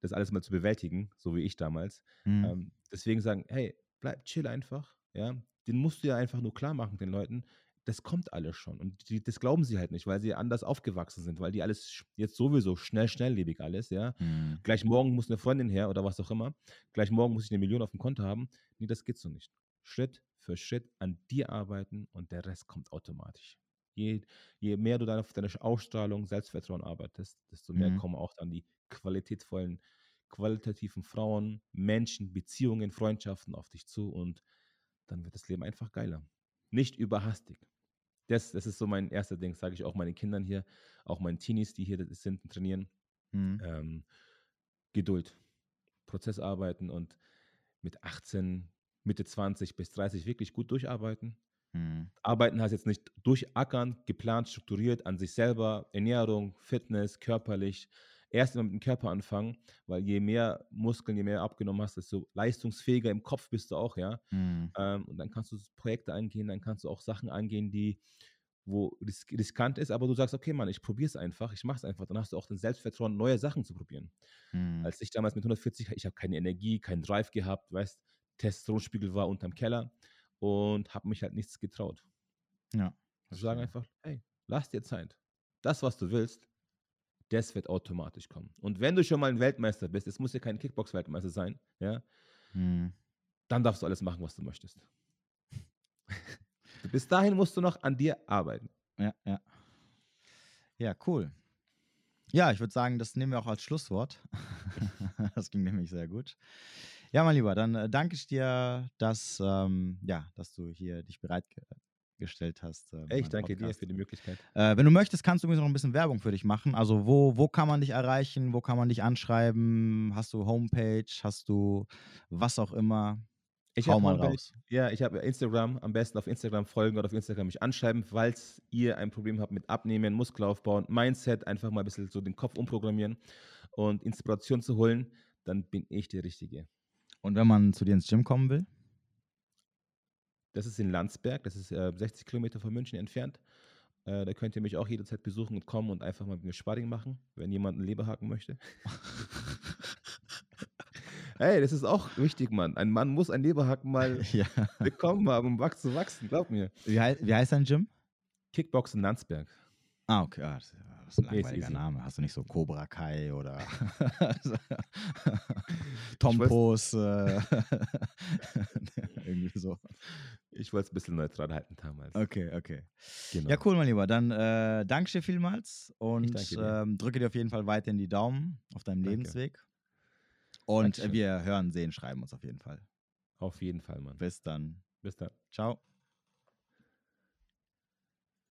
das alles mal zu bewältigen, so wie ich damals. Mhm. Ähm, deswegen sagen, hey, bleib chill einfach. Ja, den musst du ja einfach nur klar machen, den Leuten das kommt alles schon. Und die, das glauben sie halt nicht, weil sie anders aufgewachsen sind, weil die alles jetzt sowieso schnell, schnelllebig alles, ja. Mhm. Gleich morgen muss eine Freundin her oder was auch immer. Gleich morgen muss ich eine Million auf dem Konto haben. Nee, das geht so nicht. Schritt für Schritt an dir arbeiten und der Rest kommt automatisch. Je, je mehr du dann auf deine Ausstrahlung, Selbstvertrauen arbeitest, desto mehr mhm. kommen auch dann die qualitätvollen, qualitativen Frauen, Menschen, Beziehungen, Freundschaften auf dich zu und dann wird das Leben einfach geiler. Nicht überhastig das, das ist so mein erster Ding, sage ich auch meinen Kindern hier, auch meinen Teenies, die hier sind und trainieren. Mhm. Ähm, Geduld, Prozessarbeiten und mit 18, Mitte 20 bis 30 wirklich gut durcharbeiten. Mhm. Arbeiten heißt jetzt nicht durchackern, geplant, strukturiert an sich selber, Ernährung, Fitness, körperlich. Erst immer mit dem Körper anfangen, weil je mehr Muskeln, je mehr abgenommen hast, desto leistungsfähiger im Kopf bist du auch, ja. Mhm. Ähm, und dann kannst du Projekte angehen, dann kannst du auch Sachen angehen, die wo riskant ist, aber du sagst, okay, Mann, ich probiere es einfach, ich mache es einfach. Dann hast du auch das Selbstvertrauen, neue Sachen zu probieren. Mhm. Als ich damals mit 140, ich habe keine Energie, keinen Drive gehabt, weißt, Testosteronspiegel war unterm Keller und habe mich halt nichts getraut. Ja. Ich sagen einfach, hey, lass dir Zeit. Das, was du willst, das wird automatisch kommen. Und wenn du schon mal ein Weltmeister bist, es muss ja kein Kickbox-Weltmeister sein, ja, mhm. dann darfst du alles machen, was du möchtest. Bis dahin musst du noch an dir arbeiten. Ja, ja. Ja, cool. Ja, ich würde sagen, das nehmen wir auch als Schlusswort. das ging nämlich sehr gut. Ja, mein Lieber, dann äh, danke ich dir, dass, ähm, ja, dass du hier dich bereitgestellt hast. Äh, ich danke Podcast. dir für die Möglichkeit. Äh, wenn du möchtest, kannst du übrigens noch ein bisschen Werbung für dich machen. Also wo, wo kann man dich erreichen? Wo kann man dich anschreiben? Hast du Homepage? Hast du was auch immer? Ich Hau mal raus. Ja, ich habe Instagram, am besten auf Instagram folgen oder auf Instagram mich anschreiben, falls ihr ein Problem habt mit Abnehmen, Muskelaufbauen, Mindset, einfach mal ein bisschen so den Kopf umprogrammieren und Inspiration zu holen, dann bin ich der Richtige. Und wenn man zu dir ins Gym kommen will? Das ist in Landsberg, das ist äh, 60 Kilometer von München entfernt. Äh, da könnt ihr mich auch jederzeit besuchen und kommen und einfach mal mit mir Sparring machen, wenn jemand einen Leberhaken möchte. Hey, das ist auch wichtig, Mann. Ein Mann muss ein Leberhaken mal ja. bekommen haben, um zu wachsen, glaub mir. Wie, heißt, wie heißt dein Gym? Kickboxen Landsberg. Ah, okay. Ah, ist ein langweiliger nee, Name. Hast du nicht so Cobra Kai oder Tompos? Äh, irgendwie so. Ich wollte es ein bisschen neutral halten damals. Okay, okay. Genau. Ja, cool, mein Lieber. Dann äh, danke dir vielmals und ähm, drücke dir auf jeden Fall weiterhin die Daumen auf deinem danke. Lebensweg. Und Dankeschön. wir hören, sehen, schreiben uns auf jeden Fall. Auf jeden Fall, Mann. Bis dann. Bis dann. Ciao.